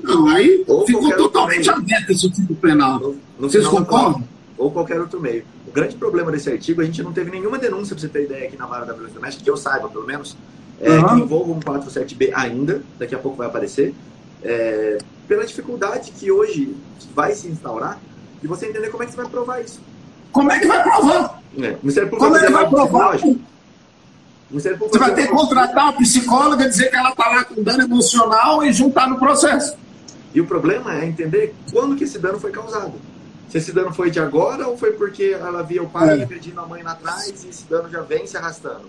Speaker 2: Não, aí ou ficou totalmente aberto esse tipo penal. No, no Vocês concordam?
Speaker 1: Ou qualquer outro meio grande problema desse artigo, a gente não teve nenhuma denúncia, para você ter ideia, aqui na vara da violência doméstica, que eu saiba, pelo menos, é, uhum. que envolva um 47B ainda, daqui a pouco vai aparecer, é, pela dificuldade que hoje vai se instaurar de você entender como é que você vai provar isso.
Speaker 2: Como é que vai provar? É, como é que vai provar? Você vai ter que contratar uma psicóloga, dizer que ela está lá com dano emocional e juntar no processo.
Speaker 1: E o problema é entender quando que esse dano foi causado se esse dano foi de agora ou foi porque ela via o pai é. agredindo a mãe lá atrás e esse dano já vem se arrastando.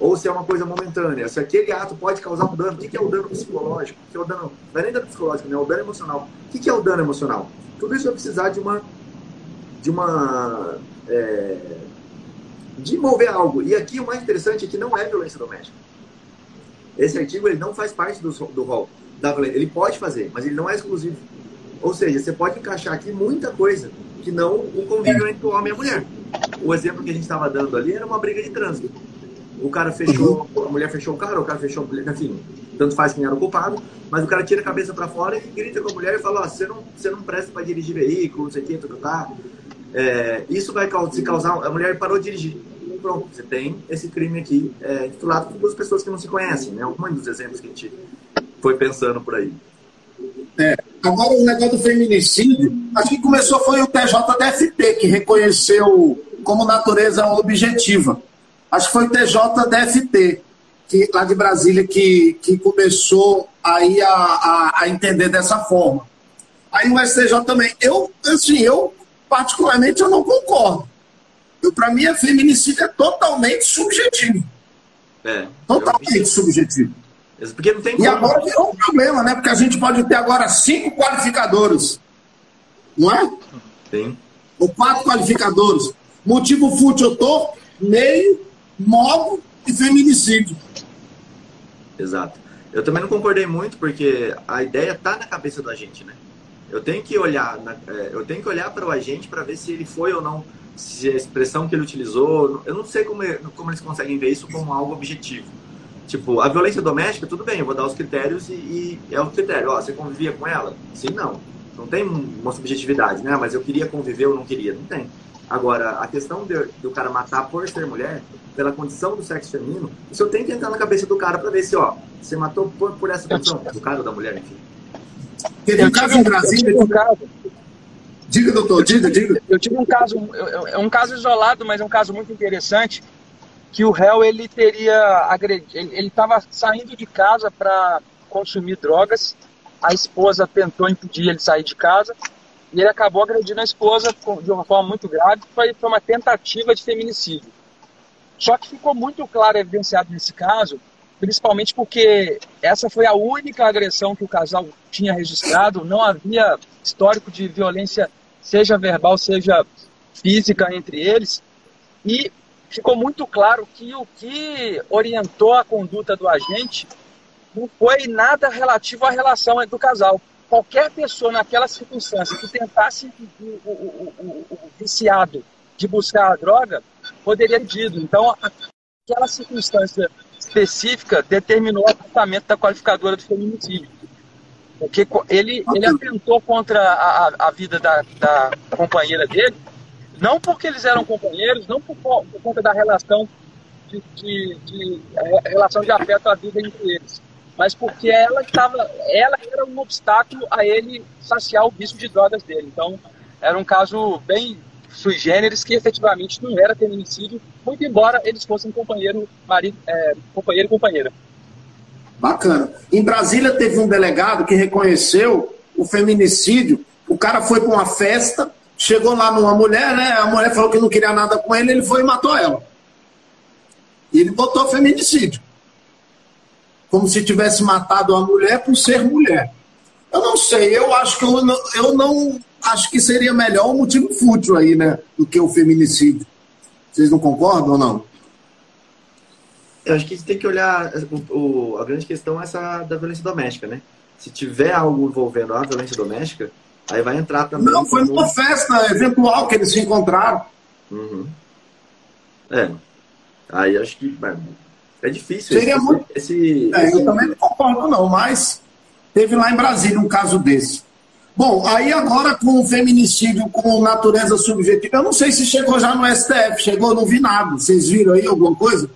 Speaker 1: Ou se é uma coisa momentânea. Se aquele ato pode causar um dano. O que é o dano psicológico? O que é o dano, não é nem dano psicológico, né? é o dano emocional. O que é o dano emocional? Tudo isso vai precisar de uma. de uma. É, de envolver algo. E aqui o mais interessante é que não é violência doméstica. Esse artigo ele não faz parte do, do rol da violência. Ele pode fazer, mas ele não é exclusivo. Ou seja, você pode encaixar aqui muita coisa que não o convívio entre o homem e a mulher. O exemplo que a gente estava dando ali era uma briga de trânsito. O cara fechou, a mulher fechou o cara, o cara fechou a mulher, enfim, tanto faz quem era o culpado, mas o cara tira a cabeça para fora e grita com a mulher e fala: Ó, você não, você não presta para dirigir veículo, não sei o que, tudo tá. É, isso vai se causar. A mulher parou de dirigir. Pronto, você tem esse crime aqui é, titulado por duas pessoas que não se conhecem, né? Um dos exemplos que a gente foi pensando por aí.
Speaker 2: É. Agora, o negócio do feminicídio, acho que começou foi o TJDFT, que reconheceu como natureza objetiva. Acho que foi o TJDFT, que, lá de Brasília, que, que começou aí a, a, a entender dessa forma. Aí o STJ também. Eu, assim, eu, particularmente, eu não concordo. Para mim, a feminicídio é totalmente subjetivo. É, totalmente eu... subjetivo. Porque não tem e agora virou um problema, né? Porque a gente pode ter agora cinco qualificadores. Não é?
Speaker 1: Tem.
Speaker 2: Ou quatro qualificadores. Motivo fútil, tô, meio, modo e feminicídio.
Speaker 1: Exato. Eu também não concordei muito, porque a ideia está na cabeça do agente, né? Eu tenho que olhar, na, é, eu tenho que olhar para o agente para ver se ele foi ou não, se a expressão que ele utilizou. Eu não sei como, como eles conseguem ver isso como algo objetivo. Tipo, a violência doméstica, tudo bem, eu vou dar os critérios e, e é o critério. Ó, você convivia com ela? Sim, não. Não tem uma subjetividade, né? Mas eu queria conviver ou não queria. Não tem. Agora, a questão de, do cara matar por ser mulher, pela condição do sexo feminino, isso eu tenho que entrar na cabeça do cara para ver se, ó, você matou por, por essa condição, do cara ou da mulher, enfim.
Speaker 2: Teve um caso em Brasília. Um caso. Diga, doutor, diga, diga.
Speaker 3: Eu tive um caso, é um caso isolado, mas é um caso muito interessante que o réu ele teria agredido, ele estava saindo de casa para consumir drogas, a esposa tentou impedir ele sair de casa e ele acabou agredindo a esposa de uma forma muito grave, foi uma tentativa de feminicídio. Só que ficou muito claro evidenciado nesse caso, principalmente porque essa foi a única agressão que o casal tinha registrado, não havia histórico de violência, seja verbal, seja física entre eles. E ficou muito claro que o que orientou a conduta do agente não foi nada relativo à relação do casal. Qualquer pessoa naquela circunstância que tentasse o, o, o, o viciado de buscar a droga poderia ter ido. Então, aquela circunstância específica determinou o tratamento da qualificadora do feminicídio. Porque ele, ele atentou contra a, a vida da, da companheira dele, não porque eles eram companheiros, não por, por conta da relação de, de, de, é, relação de afeto à vida entre eles, mas porque ela estava, ela era um obstáculo a ele saciar o vício de drogas dele. Então, era um caso bem sui generis que efetivamente não era feminicídio, muito embora eles fossem companheiro, marido, é, companheiro e companheira.
Speaker 2: Bacana. Em Brasília teve um delegado que reconheceu o feminicídio. O cara foi para uma festa, chegou lá numa mulher, né? A mulher falou que não queria nada com ele, ele foi e matou ela. E ele botou feminicídio. Como se tivesse matado a mulher por ser mulher. Eu não sei, eu acho que eu não, eu não acho que seria melhor um motivo fútil aí, né? Do que o feminicídio. Vocês não concordam ou não?
Speaker 1: Eu acho que a gente tem que olhar. O, o, a grande questão é essa da violência doméstica, né? Se tiver algo envolvendo a violência doméstica, aí vai entrar também.
Speaker 2: Não, foi numa festa eventual que eles se encontraram.
Speaker 1: Uhum. É. Aí acho que é difícil.
Speaker 2: Seria esse, muito. Esse, é, esse... Eu também não concordo, não, mas teve lá em Brasília um caso desse. Bom, aí agora com o feminicídio com natureza subjetiva, eu não sei se chegou já no STF, chegou, não vi nada. Vocês viram aí alguma coisa?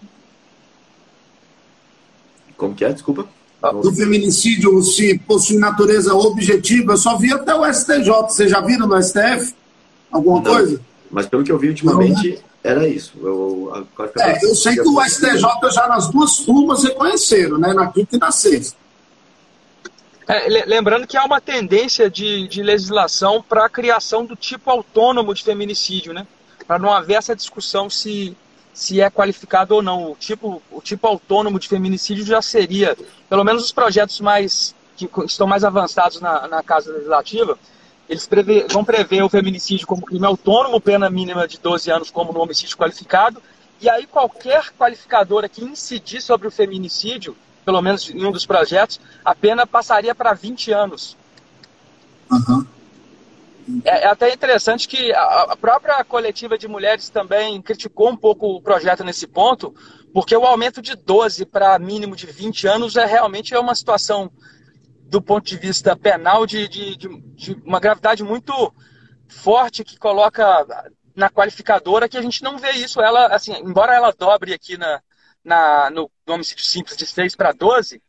Speaker 1: Como que é? Desculpa.
Speaker 2: Do feminicídio, se possui natureza objetiva, eu só vi até o STJ. Vocês já viram no STF? Alguma não, coisa?
Speaker 1: Mas pelo que eu vi ultimamente, não, né? era isso. Eu,
Speaker 2: é, eu sei que o STJ já nas duas turmas reconheceram, né? Na quinta e na sexta.
Speaker 3: É, lembrando que há uma tendência de, de legislação para a criação do tipo autônomo de feminicídio, né? Para não haver essa discussão se, se é qualificado ou não. O tipo, o tipo autônomo de feminicídio já seria, pelo menos os projetos mais que estão mais avançados na, na Casa Legislativa, eles prevê, vão prever o feminicídio como crime autônomo, pena mínima de 12 anos como no homicídio qualificado, e aí qualquer qualificadora que incidir sobre o feminicídio pelo menos em um dos projetos, a pena passaria para 20 anos. Uhum. É, é, até interessante que a, própria coletiva de mulheres também criticou um pouco o projeto nesse ponto, porque o aumento de 12 para mínimo de 20 anos é realmente é uma situação, do ponto de vista penal, de, de, de, de uma gravidade muito forte que coloca na qualificadora que a gente não vê isso. Ela, assim, embora ela dobre aqui na, na, no, no homicídio simples de 6 para 12,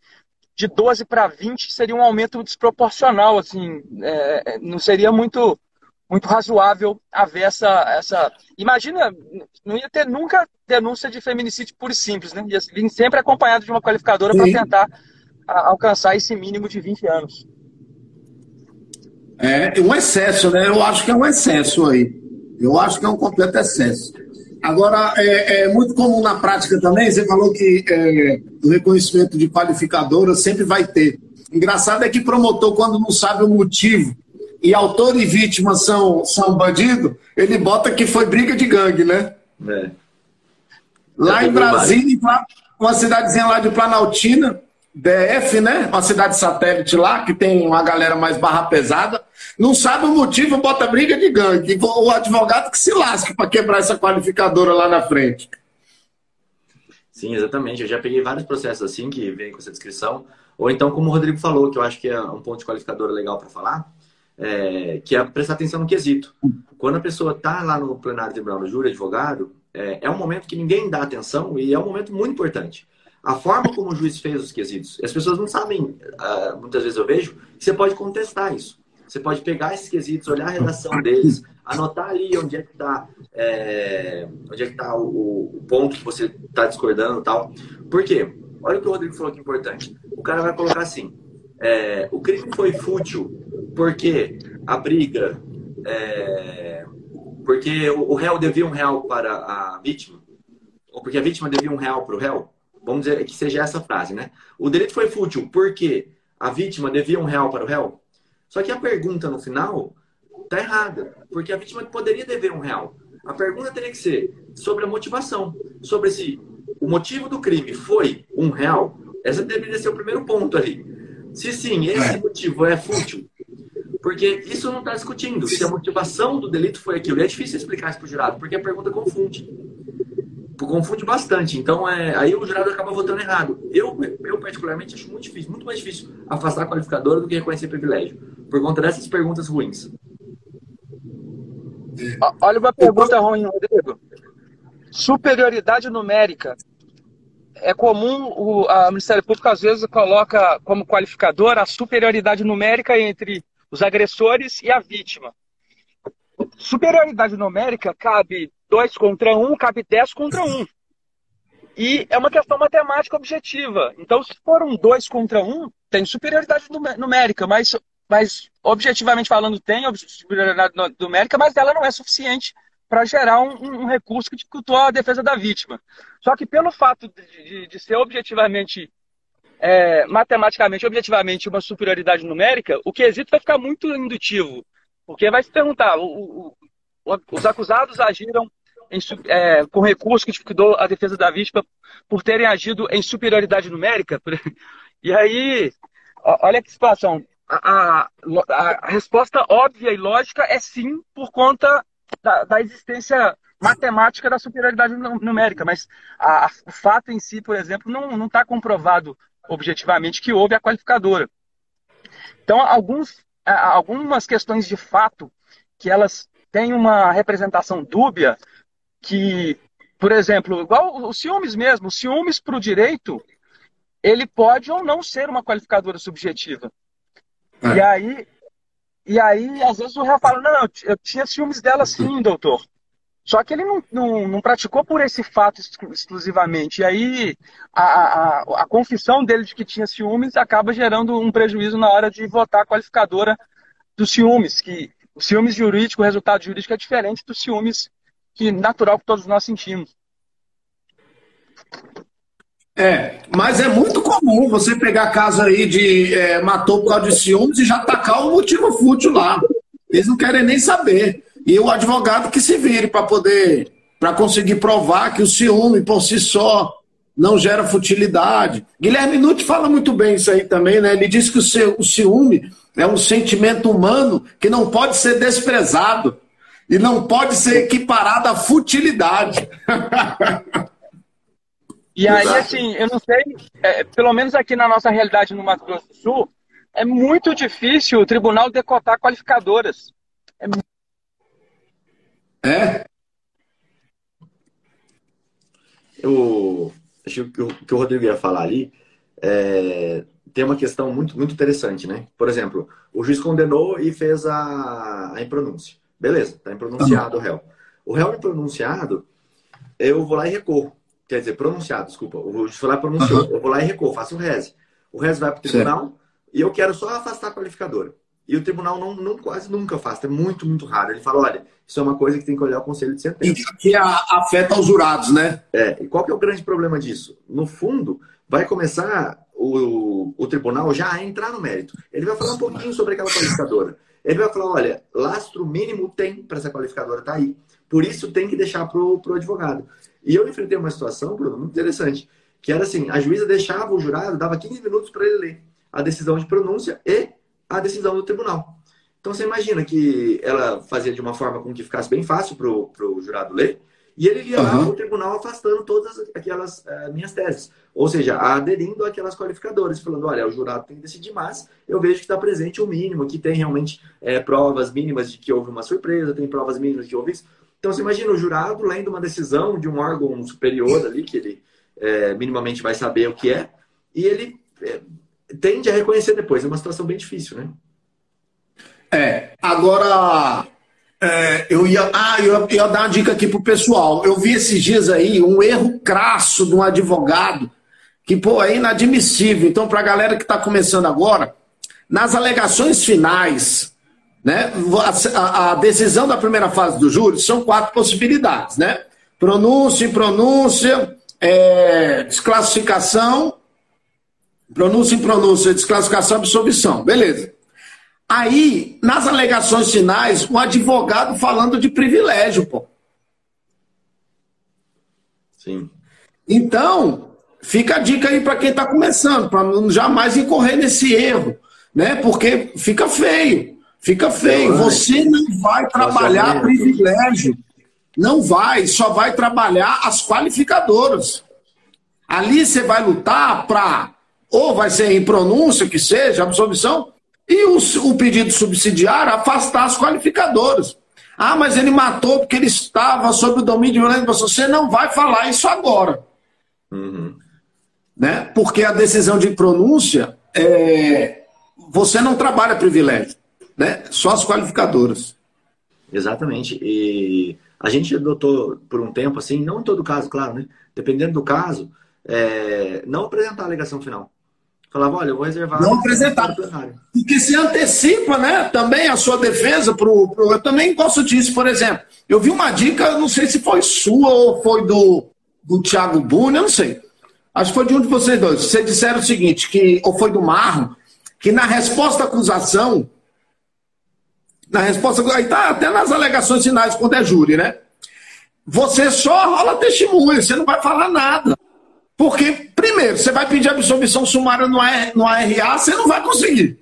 Speaker 3: de 12 para 20 seria um aumento desproporcional, assim, é, é, não seria muito muito razoável haver essa, essa. Imagina, não ia ter nunca denúncia de feminicídio puro e simples, né? Ia vir sempre acompanhado de uma qualificadora para tentar a, alcançar esse mínimo de 20 anos.
Speaker 2: É um excesso, né? Eu acho que é um excesso aí. Eu acho que é um completo excesso. Agora, é, é, muito comum na prática também, você falou que é, o reconhecimento de qualificadora sempre vai ter. Engraçado é que promotor, quando não sabe o motivo, e autor e vítima são, são bandido, ele bota que foi briga de gangue, né? É. Lá em Brasília, uma cidadezinha lá de Planaltina, DF, né? Uma cidade satélite lá, que tem uma galera mais barra pesada. Não sabe o motivo, bota briga de gangue. O advogado que se lasque para quebrar essa qualificadora lá na frente.
Speaker 1: Sim, exatamente. Eu já peguei vários processos assim que vem com essa descrição. Ou então, como o Rodrigo falou, que eu acho que é um ponto de qualificadora legal para falar, é, que é prestar atenção no quesito. Quando a pessoa está lá no plenário tribunal, no júri advogado, é, é um momento que ninguém dá atenção e é um momento muito importante a forma como o juiz fez os quesitos. As pessoas não sabem, uh, muitas vezes eu vejo, que você pode contestar isso. Você pode pegar esses quesitos, olhar a redação deles, anotar ali onde é que está é, onde é que tá o, o ponto que você está discordando e tal. Por quê? Olha o que o Rodrigo falou que é importante. O cara vai colocar assim: é, o crime foi fútil porque a briga, é, porque o, réu devia um real para a vítima, ou porque a vítima devia um real para o réu. Vamos dizer que seja essa frase, né? O delito foi fútil porque a vítima devia um real para o réu. Só que a pergunta no final está errada, porque a vítima poderia dever um real. A pergunta teria que ser sobre a motivação, sobre se o motivo do crime foi um real. Essa deveria ser o primeiro ponto ali. Se sim, esse é. motivo é fútil, Porque isso não está discutindo se a motivação do delito foi aquilo. E é difícil explicar isso para o jurado, porque a pergunta confunde. Confunde bastante. Então, é, aí o jurado acaba votando errado. Eu, eu, particularmente, acho muito difícil, muito mais difícil afastar a qualificadora do que reconhecer privilégio, por conta dessas perguntas ruins.
Speaker 3: Olha uma pergunta ruim, Rodrigo. Superioridade numérica. É comum o Ministério Público, às vezes, coloca como qualificador a superioridade numérica entre os agressores e a vítima. Superioridade numérica cabe 2 contra 1, um, cabe 10 contra 1. Um. E é uma questão matemática objetiva. Então, se for um 2 contra 1, um, tem superioridade numérica, mas mas objetivamente falando tem superioridade numérica, mas ela não é suficiente para gerar um, um, recurso que dificultou a defesa da vítima. Só que pelo fato de, de, de ser objetivamente, é, matematicamente, objetivamente uma superioridade numérica, o quesito vai ficar muito indutivo, porque vai se perguntar, o, o, os acusados agiram em, é, com recurso que dificultou a defesa da vítima por terem agido em superioridade numérica? E aí, olha que situação a, a, resposta óbvia e lógica é sim, por conta da, da existência matemática da superioridade numérica, mas a, a, o fato em si, por exemplo, não está comprovado objetivamente que houve a qualificadora. Então, alguns, algumas questões de fato que elas têm uma representação dúbia, que, por exemplo, igual os ciúmes mesmo, os ciúmes para o direito, ele pode ou não ser uma qualificadora subjetiva. É. E aí, e aí, às vezes o réu fala, não, eu tinha ciúmes dela sim, doutor. Só que ele não, não, não praticou por esse fato exclusivamente. E aí a, a, a, confissão dele de que tinha ciúmes acaba gerando um prejuízo na hora de votar a qualificadora dos ciúmes, que o ciúmes jurídico, o resultado jurídico é diferente dos ciúmes que natural que todos nós sentimos.
Speaker 2: É, mas é muito comum você pegar caso aí de é, matou por causa de ciúmes e já tacar o motivo fútil lá. Eles não querem nem saber. E o advogado que se vire para poder, para conseguir provar que o ciúme por si só não gera futilidade. Guilherme Nutti fala muito bem isso aí também, né? Ele diz que o ciúme é um sentimento humano que não pode ser desprezado e não pode ser equiparado à futilidade.
Speaker 3: E aí, assim, eu não sei, é, pelo menos aqui na nossa realidade no Mato Grosso do Sul, é muito difícil o tribunal decotar qualificadoras.
Speaker 1: É? É? Eu acho que o que o Rodrigo ia falar ali é, tem uma questão muito, muito interessante, né? Por exemplo, o juiz condenou e fez a, a impronúncia. Beleza, está impronunciado o réu. O réu impronunciado, eu vou lá e recorro. Quer dizer, pronunciado, desculpa. O juiz foi lá e pronunciou. Uhum. Eu vou lá e recuo, faço o RES. O RES vai para o tribunal certo. e eu quero só afastar a qualificadora. E o tribunal não, não, quase nunca afasta, é muito, muito raro. Ele fala, olha, isso é uma coisa que tem que olhar o conselho de sentença.
Speaker 2: E que afeta os jurados, né?
Speaker 1: É, e qual que é o grande problema disso? No fundo, vai começar o, o tribunal já a entrar no mérito. Ele vai falar um pouquinho sobre aquela qualificadora. Ele vai falar, olha, lastro mínimo tem para essa qualificadora, tá aí. Por isso tem que deixar pro, pro advogado. E eu enfrentei uma situação, Bruno, muito interessante, que era assim, a juíza deixava o jurado, dava 15 minutos para ele ler a decisão de pronúncia e a decisão do tribunal. Então você imagina que ela fazia de uma forma com que ficasse bem fácil para o jurado ler, e ele ia uhum. lá o tribunal afastando todas aquelas uh, minhas teses. Ou seja, aderindo àquelas qualificadoras, falando, olha, o jurado tem que decidir, mas eu vejo que está presente o mínimo, que tem realmente é, provas mínimas de que houve uma surpresa, tem provas mínimas de que houve isso. Então, você imagina o jurado lendo uma decisão de um órgão superior ali, que ele é, minimamente vai saber o que é, e ele é, tende a reconhecer depois. É uma situação bem difícil, né?
Speaker 2: É, agora é, eu, ia, ah, eu ia dar uma dica aqui pro pessoal. Eu vi esses dias aí um erro crasso de um advogado que, pô, é inadmissível. Então, para a galera que está começando agora, nas alegações finais né? A, a, decisão da primeira fase do júri são quatro possibilidades, né? Pronúncia, pronúncia, é, desclassificação, pronúncia, pronúncia, desclassificação, absolvição. Beleza. Aí, nas alegações finais, um advogado falando de privilégio, pô.
Speaker 1: Sim.
Speaker 2: Então, fica a dica aí para quem está começando, para jamais incorrer nesse erro, né? Porque fica feio. Fica feio. Você não vai trabalhar privilégio. Não vai, só vai trabalhar as qualificadoras. Ali você vai lutar para, ou vai ser em pronúncia, que seja, absolvição, e o, o pedido subsidiário afastar as qualificadoras. Ah, mas ele matou porque ele estava sob o domínio de violência. Você não vai falar isso agora. Uhum. Né? Porque a decisão de pronúncia, é... você não trabalha privilégio. Né? Só as qualificadoras.
Speaker 1: Exatamente. E a gente adotou por um tempo, assim, não em todo caso, claro, né? Dependendo do caso, é... não apresentar a alegação final. Falava, olha, eu vou reservar.
Speaker 2: Não apresentar. Porque se antecipa, né? Também a sua defesa pro, pro. Eu também gosto disso, por exemplo. Eu vi uma dica, não sei se foi sua ou foi do, do Thiago Buni, eu não sei. Acho que foi de um de vocês dois. Vocês disseram o seguinte, que, ou foi do Marro, que na resposta à acusação, na resposta, aí tá até nas alegações finais, quando é júri, né? Você só rola testemunha, você não vai falar nada. Porque, primeiro, você vai pedir absolvição sumária no, no ARA, você não vai conseguir.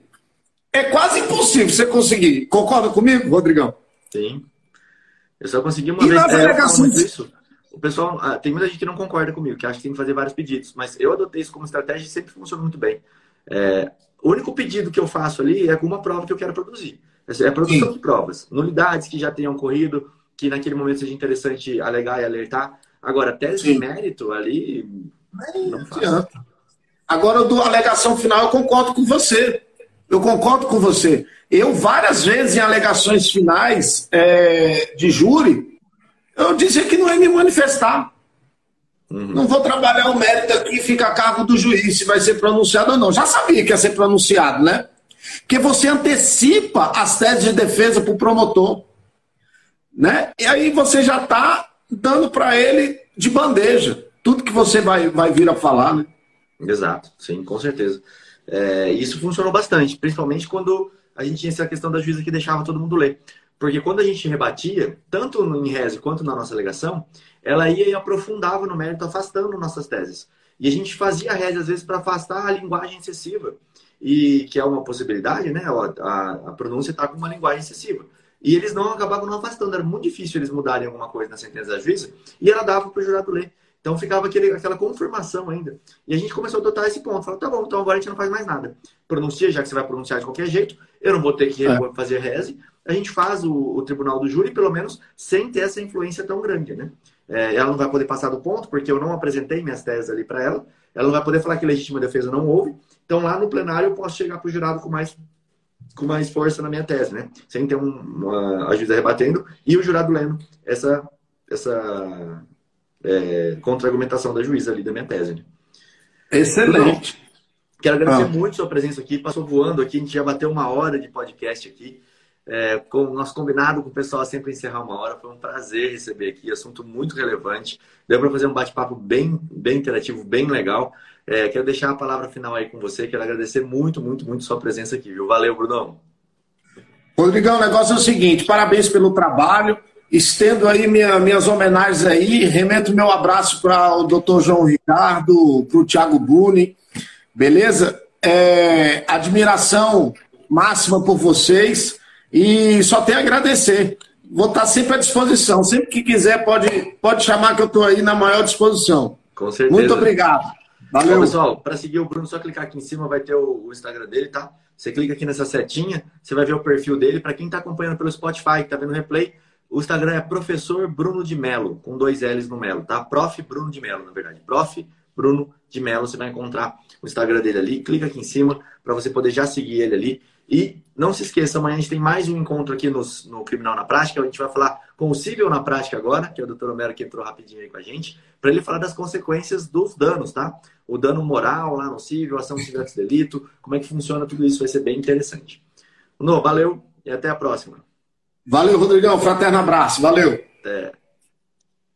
Speaker 2: É quase impossível você conseguir. Concorda comigo, Rodrigão?
Speaker 1: Sim. Eu só consegui uma e vez. Nas é, isso. O pessoal, ah, tem muita gente que não concorda comigo, que acha que tem que fazer vários pedidos, mas eu adotei isso como estratégia e sempre funciona muito bem. É, o único pedido que eu faço ali é alguma prova que eu quero produzir. É a produção Sim. de provas. Nulidades que já tenham ocorrido, que naquele momento seja interessante alegar e alertar. Agora, tese Sim. de mérito ali, não adianta.
Speaker 2: Agora, do alegação final, eu concordo com você. Eu concordo com você. Eu, várias vezes, em alegações finais é, de júri, eu dizia que não ia me manifestar. Uhum. Não vou trabalhar o mérito aqui e fica a cargo do juiz se vai ser pronunciado ou não. Já sabia que ia ser pronunciado, né? Porque você antecipa as teses de defesa para o promotor. Né? E aí você já está dando para ele de bandeja tudo que você vai, vai vir a falar, né?
Speaker 1: Exato, sim, com certeza. É, isso funcionou bastante, principalmente quando a gente tinha essa questão da juíza que deixava todo mundo ler. Porque quando a gente rebatia, tanto em reze quanto na nossa alegação, ela ia e aprofundava no mérito, afastando nossas teses. E a gente fazia a reze, às vezes, para afastar a linguagem excessiva. E que é uma possibilidade, né? A, a pronúncia está com uma linguagem excessiva. E eles não acabavam não afastando. Era muito difícil eles mudarem alguma coisa na sentença da juíza. E ela dava para o jurado ler. Então ficava aquele, aquela confirmação ainda. E a gente começou a adotar esse ponto. Falou, tá bom, então agora a gente não faz mais nada. Pronuncia, já que você vai pronunciar de qualquer jeito, eu não vou ter que é. fazer reze. A gente faz o, o, tribunal do júri, pelo menos, sem ter essa influência tão grande, né? É, ela não vai poder passar do ponto, porque eu não apresentei minhas teses ali para ela. Ela não vai poder falar que legítima defesa não houve. Então, lá no plenário, eu posso chegar para o jurado com mais, com mais força na minha tese, né? Sem ter um, uma, a juíza rebatendo e o jurado lendo essa, essa é, contra-argumentação da juíza ali da minha tese. Né?
Speaker 2: Excelente.
Speaker 1: Então, quero agradecer ah. muito a sua presença aqui. Passou voando aqui, a gente já bateu uma hora de podcast aqui. É, com o nosso combinado com o pessoal sempre encerrar uma hora. Foi um prazer receber aqui, assunto muito relevante. Deu para fazer um bate-papo bem, bem interativo, bem legal. É, quero deixar a palavra final aí com você. Quero agradecer muito, muito, muito sua presença aqui, viu? Valeu, Brunão.
Speaker 2: Rodrigão, o negócio é o seguinte: parabéns pelo trabalho. Estendo aí minha, minhas homenagens aí, remeto meu abraço para o doutor João Ricardo, para o Thiago Buni, beleza? É, admiração máxima por vocês e só tenho a agradecer. Vou estar sempre à disposição. Sempre que quiser, pode, pode chamar que eu estou aí na maior disposição.
Speaker 1: Com certeza.
Speaker 2: Muito obrigado.
Speaker 1: Valeu. Bom, pessoal, para seguir o Bruno, só clicar aqui em cima, vai ter o, o, Instagram dele, tá? Você clica aqui nessa setinha, você vai ver o perfil dele. Para quem está acompanhando pelo Spotify, que está vendo o replay, o Instagram é professor Bruno de Melo, com dois L's no Melo, tá? Prof. Bruno de Melo, na verdade. Prof. Bruno de Melo, você vai encontrar o Instagram dele ali. Clica aqui em cima para você poder já seguir ele ali. E não se esqueça, amanhã a gente tem mais um encontro aqui no, no Criminal na Prática. A gente vai falar com o Cível na Prática agora, que é o doutor Homero que entrou rapidinho aí com a gente, para ele falar das consequências dos danos, tá? O dano moral lá no Cível, ação de delito, como é que funciona tudo isso, vai ser bem interessante. No, valeu e até a próxima.
Speaker 2: Valeu, Rodrigão. Fraterno abraço. Valeu.